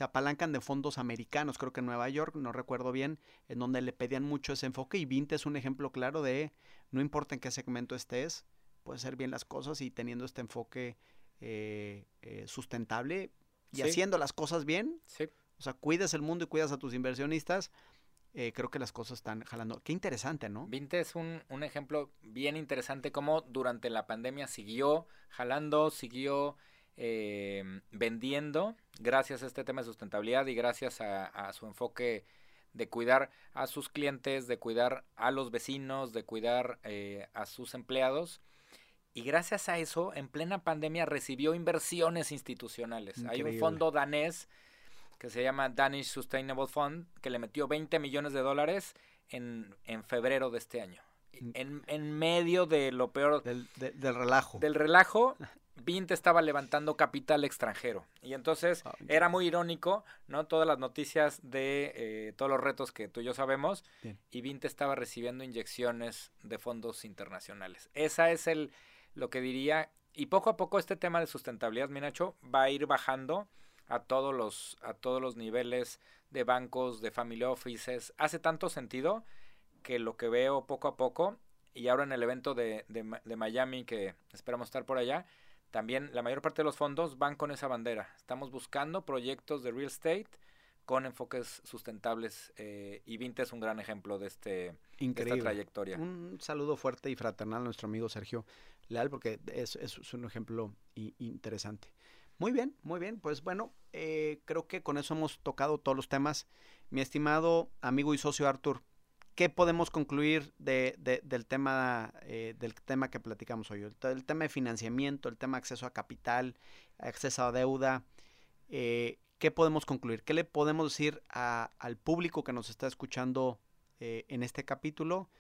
Speaker 2: apalancan de fondos americanos, creo que en Nueva York, no recuerdo bien, en donde le pedían mucho ese enfoque, y Vinte es un ejemplo claro de, no importa en qué segmento estés, puedes hacer bien las cosas y teniendo este enfoque eh, eh, sustentable y haciendo las cosas bien, o sea, cuidas el mundo y cuidas a tus inversionistas, eh, creo que las cosas están jalando. Qué interesante, ¿no?
Speaker 3: Vinte es un, un ejemplo bien interesante cómo durante la pandemia siguió jalando, siguió eh, vendiendo gracias a este tema de sustentabilidad y gracias a, su enfoque de cuidar a sus clientes, de cuidar a los vecinos, de cuidar eh, a sus empleados. Y gracias a eso, en plena pandemia recibió inversiones institucionales. Hay un fondo danés que se llama Danish Sustainable Fund, que le metió 20 millones de dólares en, en febrero de este año. Mm. En, en medio de lo peor...
Speaker 2: Del, del relajo.
Speaker 3: Del relajo, Vint estaba levantando capital extranjero. Y entonces ah, era muy irónico, ¿no? Todas las noticias de eh, todos los retos que tú y yo sabemos. Y Vint estaba recibiendo inyecciones de fondos internacionales. Esa es el, lo que diría. Y poco a poco este tema de sustentabilidad, Minacho, va a ir bajando a todos los, a todos los niveles de bancos, de family offices. Hace tanto sentido que lo que veo poco a poco, y ahora en el evento de, de, Miami, que esperamos estar por allá, también la mayor parte de los fondos van con esa bandera. Estamos buscando proyectos de real estate con enfoques sustentables eh, y Vinte es un gran ejemplo de, este, esta trayectoria.
Speaker 2: Un saludo fuerte y fraternal a nuestro amigo Sergio Leal porque es, es, un ejemplo interesante. Muy bien, muy bien. Pues bueno, eh, creo que con eso hemos tocado todos los temas. Mi estimado amigo y socio Arthur, ¿qué podemos concluir de, del, tema, eh, del tema que platicamos hoy? El, tema de financiamiento, el tema de acceso a capital, acceso a deuda. Eh, ¿Qué podemos concluir? ¿Qué le podemos decir al público que nos está escuchando en este capítulo.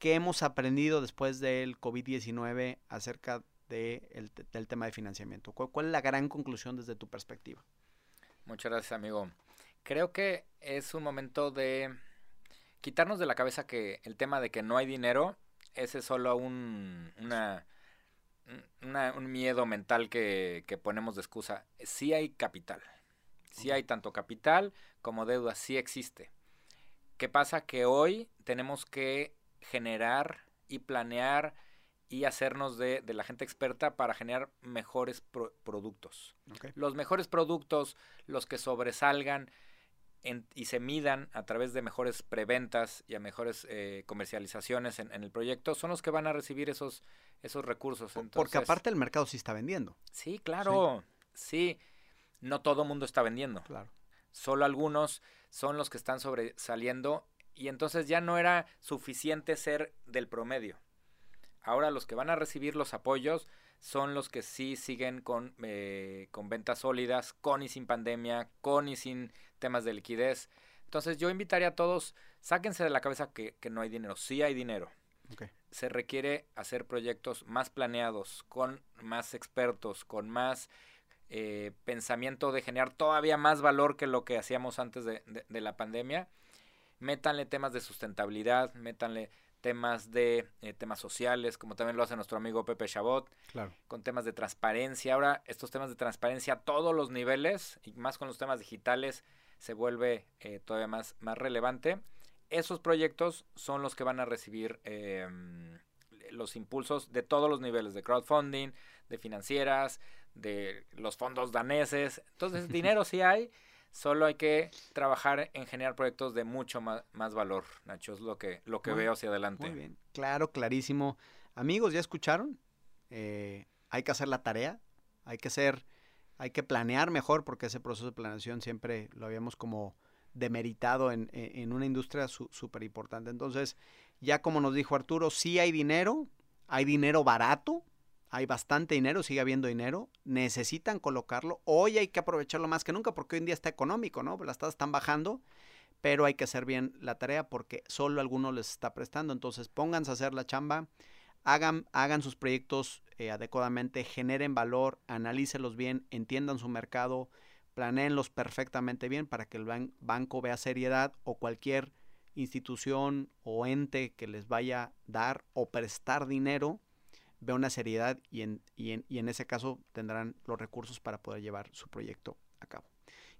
Speaker 2: ¿Qué hemos aprendido después del COVID-19 acerca de del tema de financiamiento? ¿Cuál, ¿Cuál es la gran conclusión desde tu perspectiva?
Speaker 3: Muchas gracias, amigo. Creo que es un momento de quitarnos de la cabeza que el tema de que no hay dinero, ese es solo un, una, un miedo mental que, que, ponemos de excusa. Sí hay capital. Sí hay tanto capital como deuda, sí existe. ¿Qué pasa? Que hoy tenemos que generar y planear y hacernos de, de la gente experta para generar mejores productos. Los mejores productos, los que sobresalgan, y se midan a través de mejores preventas y a mejores eh, comercializaciones en, el proyecto, son los que van a recibir esos, esos recursos.
Speaker 2: Porque aparte el mercado sí está vendiendo.
Speaker 3: Sí, claro, sí. No todo mundo está vendiendo.
Speaker 2: Claro.
Speaker 3: Solo algunos son los que están sobresaliendo y entonces ya no era suficiente ser del promedio. Ahora los que van a recibir los apoyos son los que sí siguen con, eh, con ventas sólidas, con y sin pandemia, con y sin temas de liquidez. Entonces yo invitaría a todos, sáquense de la cabeza que, no hay dinero. Sí hay dinero. Se requiere hacer proyectos más planeados, con más expertos, con más eh, pensamiento de generar todavía más valor que lo que hacíamos antes de, de la pandemia. Métanle temas de sustentabilidad, métanle temas de eh, temas sociales, como también lo hace nuestro amigo Pepe Chabot,
Speaker 2: claro.
Speaker 3: con temas de transparencia. Ahora, estos temas de transparencia a todos los niveles, y más con los temas digitales, se vuelve eh, todavía más, más relevante. Esos proyectos son los que van a recibir em, los impulsos de todos los niveles, de crowdfunding, de financieras, de los fondos daneses. Entonces, dinero sí hay Solo hay que trabajar en generar proyectos de mucho más, valor, Nacho, es lo que, lo que veo hacia adelante.
Speaker 2: Muy bien, claro, clarísimo. Amigos, ¿ya escucharon? Eh, hay que hacer la tarea, hay que ser, hay que planear mejor, porque ese proceso de planeación siempre lo habíamos como demeritado en, en una industria súper importante. Entonces, ya como nos dijo Arturo, sí hay dinero, hay dinero barato, hay bastante dinero, sigue habiendo dinero, necesitan colocarlo. Hoy hay que aprovecharlo más que nunca porque hoy en día está económico, ¿no? Las tasas están bajando, pero hay que hacer bien la tarea porque solo algunos les está prestando. Entonces pónganse a hacer la chamba, hagan, sus proyectos eh, adecuadamente, generen valor, analícelos bien, entiendan su mercado, planeenlos perfectamente bien para que el banco vea seriedad o cualquier institución o ente que les vaya a dar o prestar dinero ve una seriedad y en, y, en, y en ese caso tendrán los recursos para poder llevar su proyecto a cabo.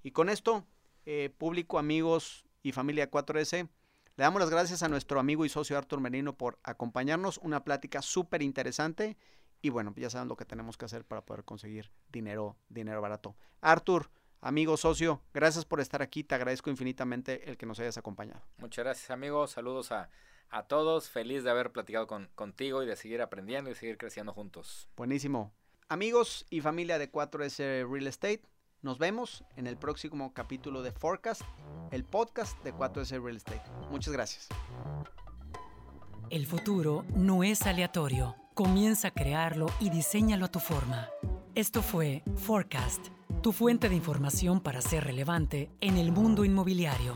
Speaker 2: Y con esto, eh, público, amigos y familia 4S, le damos las gracias a nuestro amigo y socio Artur Merino por acompañarnos. Una plática súper interesante. Y bueno, ya saben lo que tenemos que hacer para poder conseguir dinero, dinero barato. Artur, amigo, socio, gracias por estar aquí. Te agradezco infinitamente el que nos hayas acompañado.
Speaker 3: Muchas gracias, amigo. Saludos a, a todos. Feliz de haber platicado con, contigo y de seguir aprendiendo y seguir creciendo juntos.
Speaker 2: Buenísimo. Amigos y familia de 4S Real Estate, nos vemos en el próximo capítulo de Forecast, el podcast de 4S Real Estate. Muchas gracias.
Speaker 1: El futuro no es aleatorio. Comienza a crearlo y diseñalo a tu forma. Esto fue Forecast, tu fuente de información para ser relevante en el mundo inmobiliario.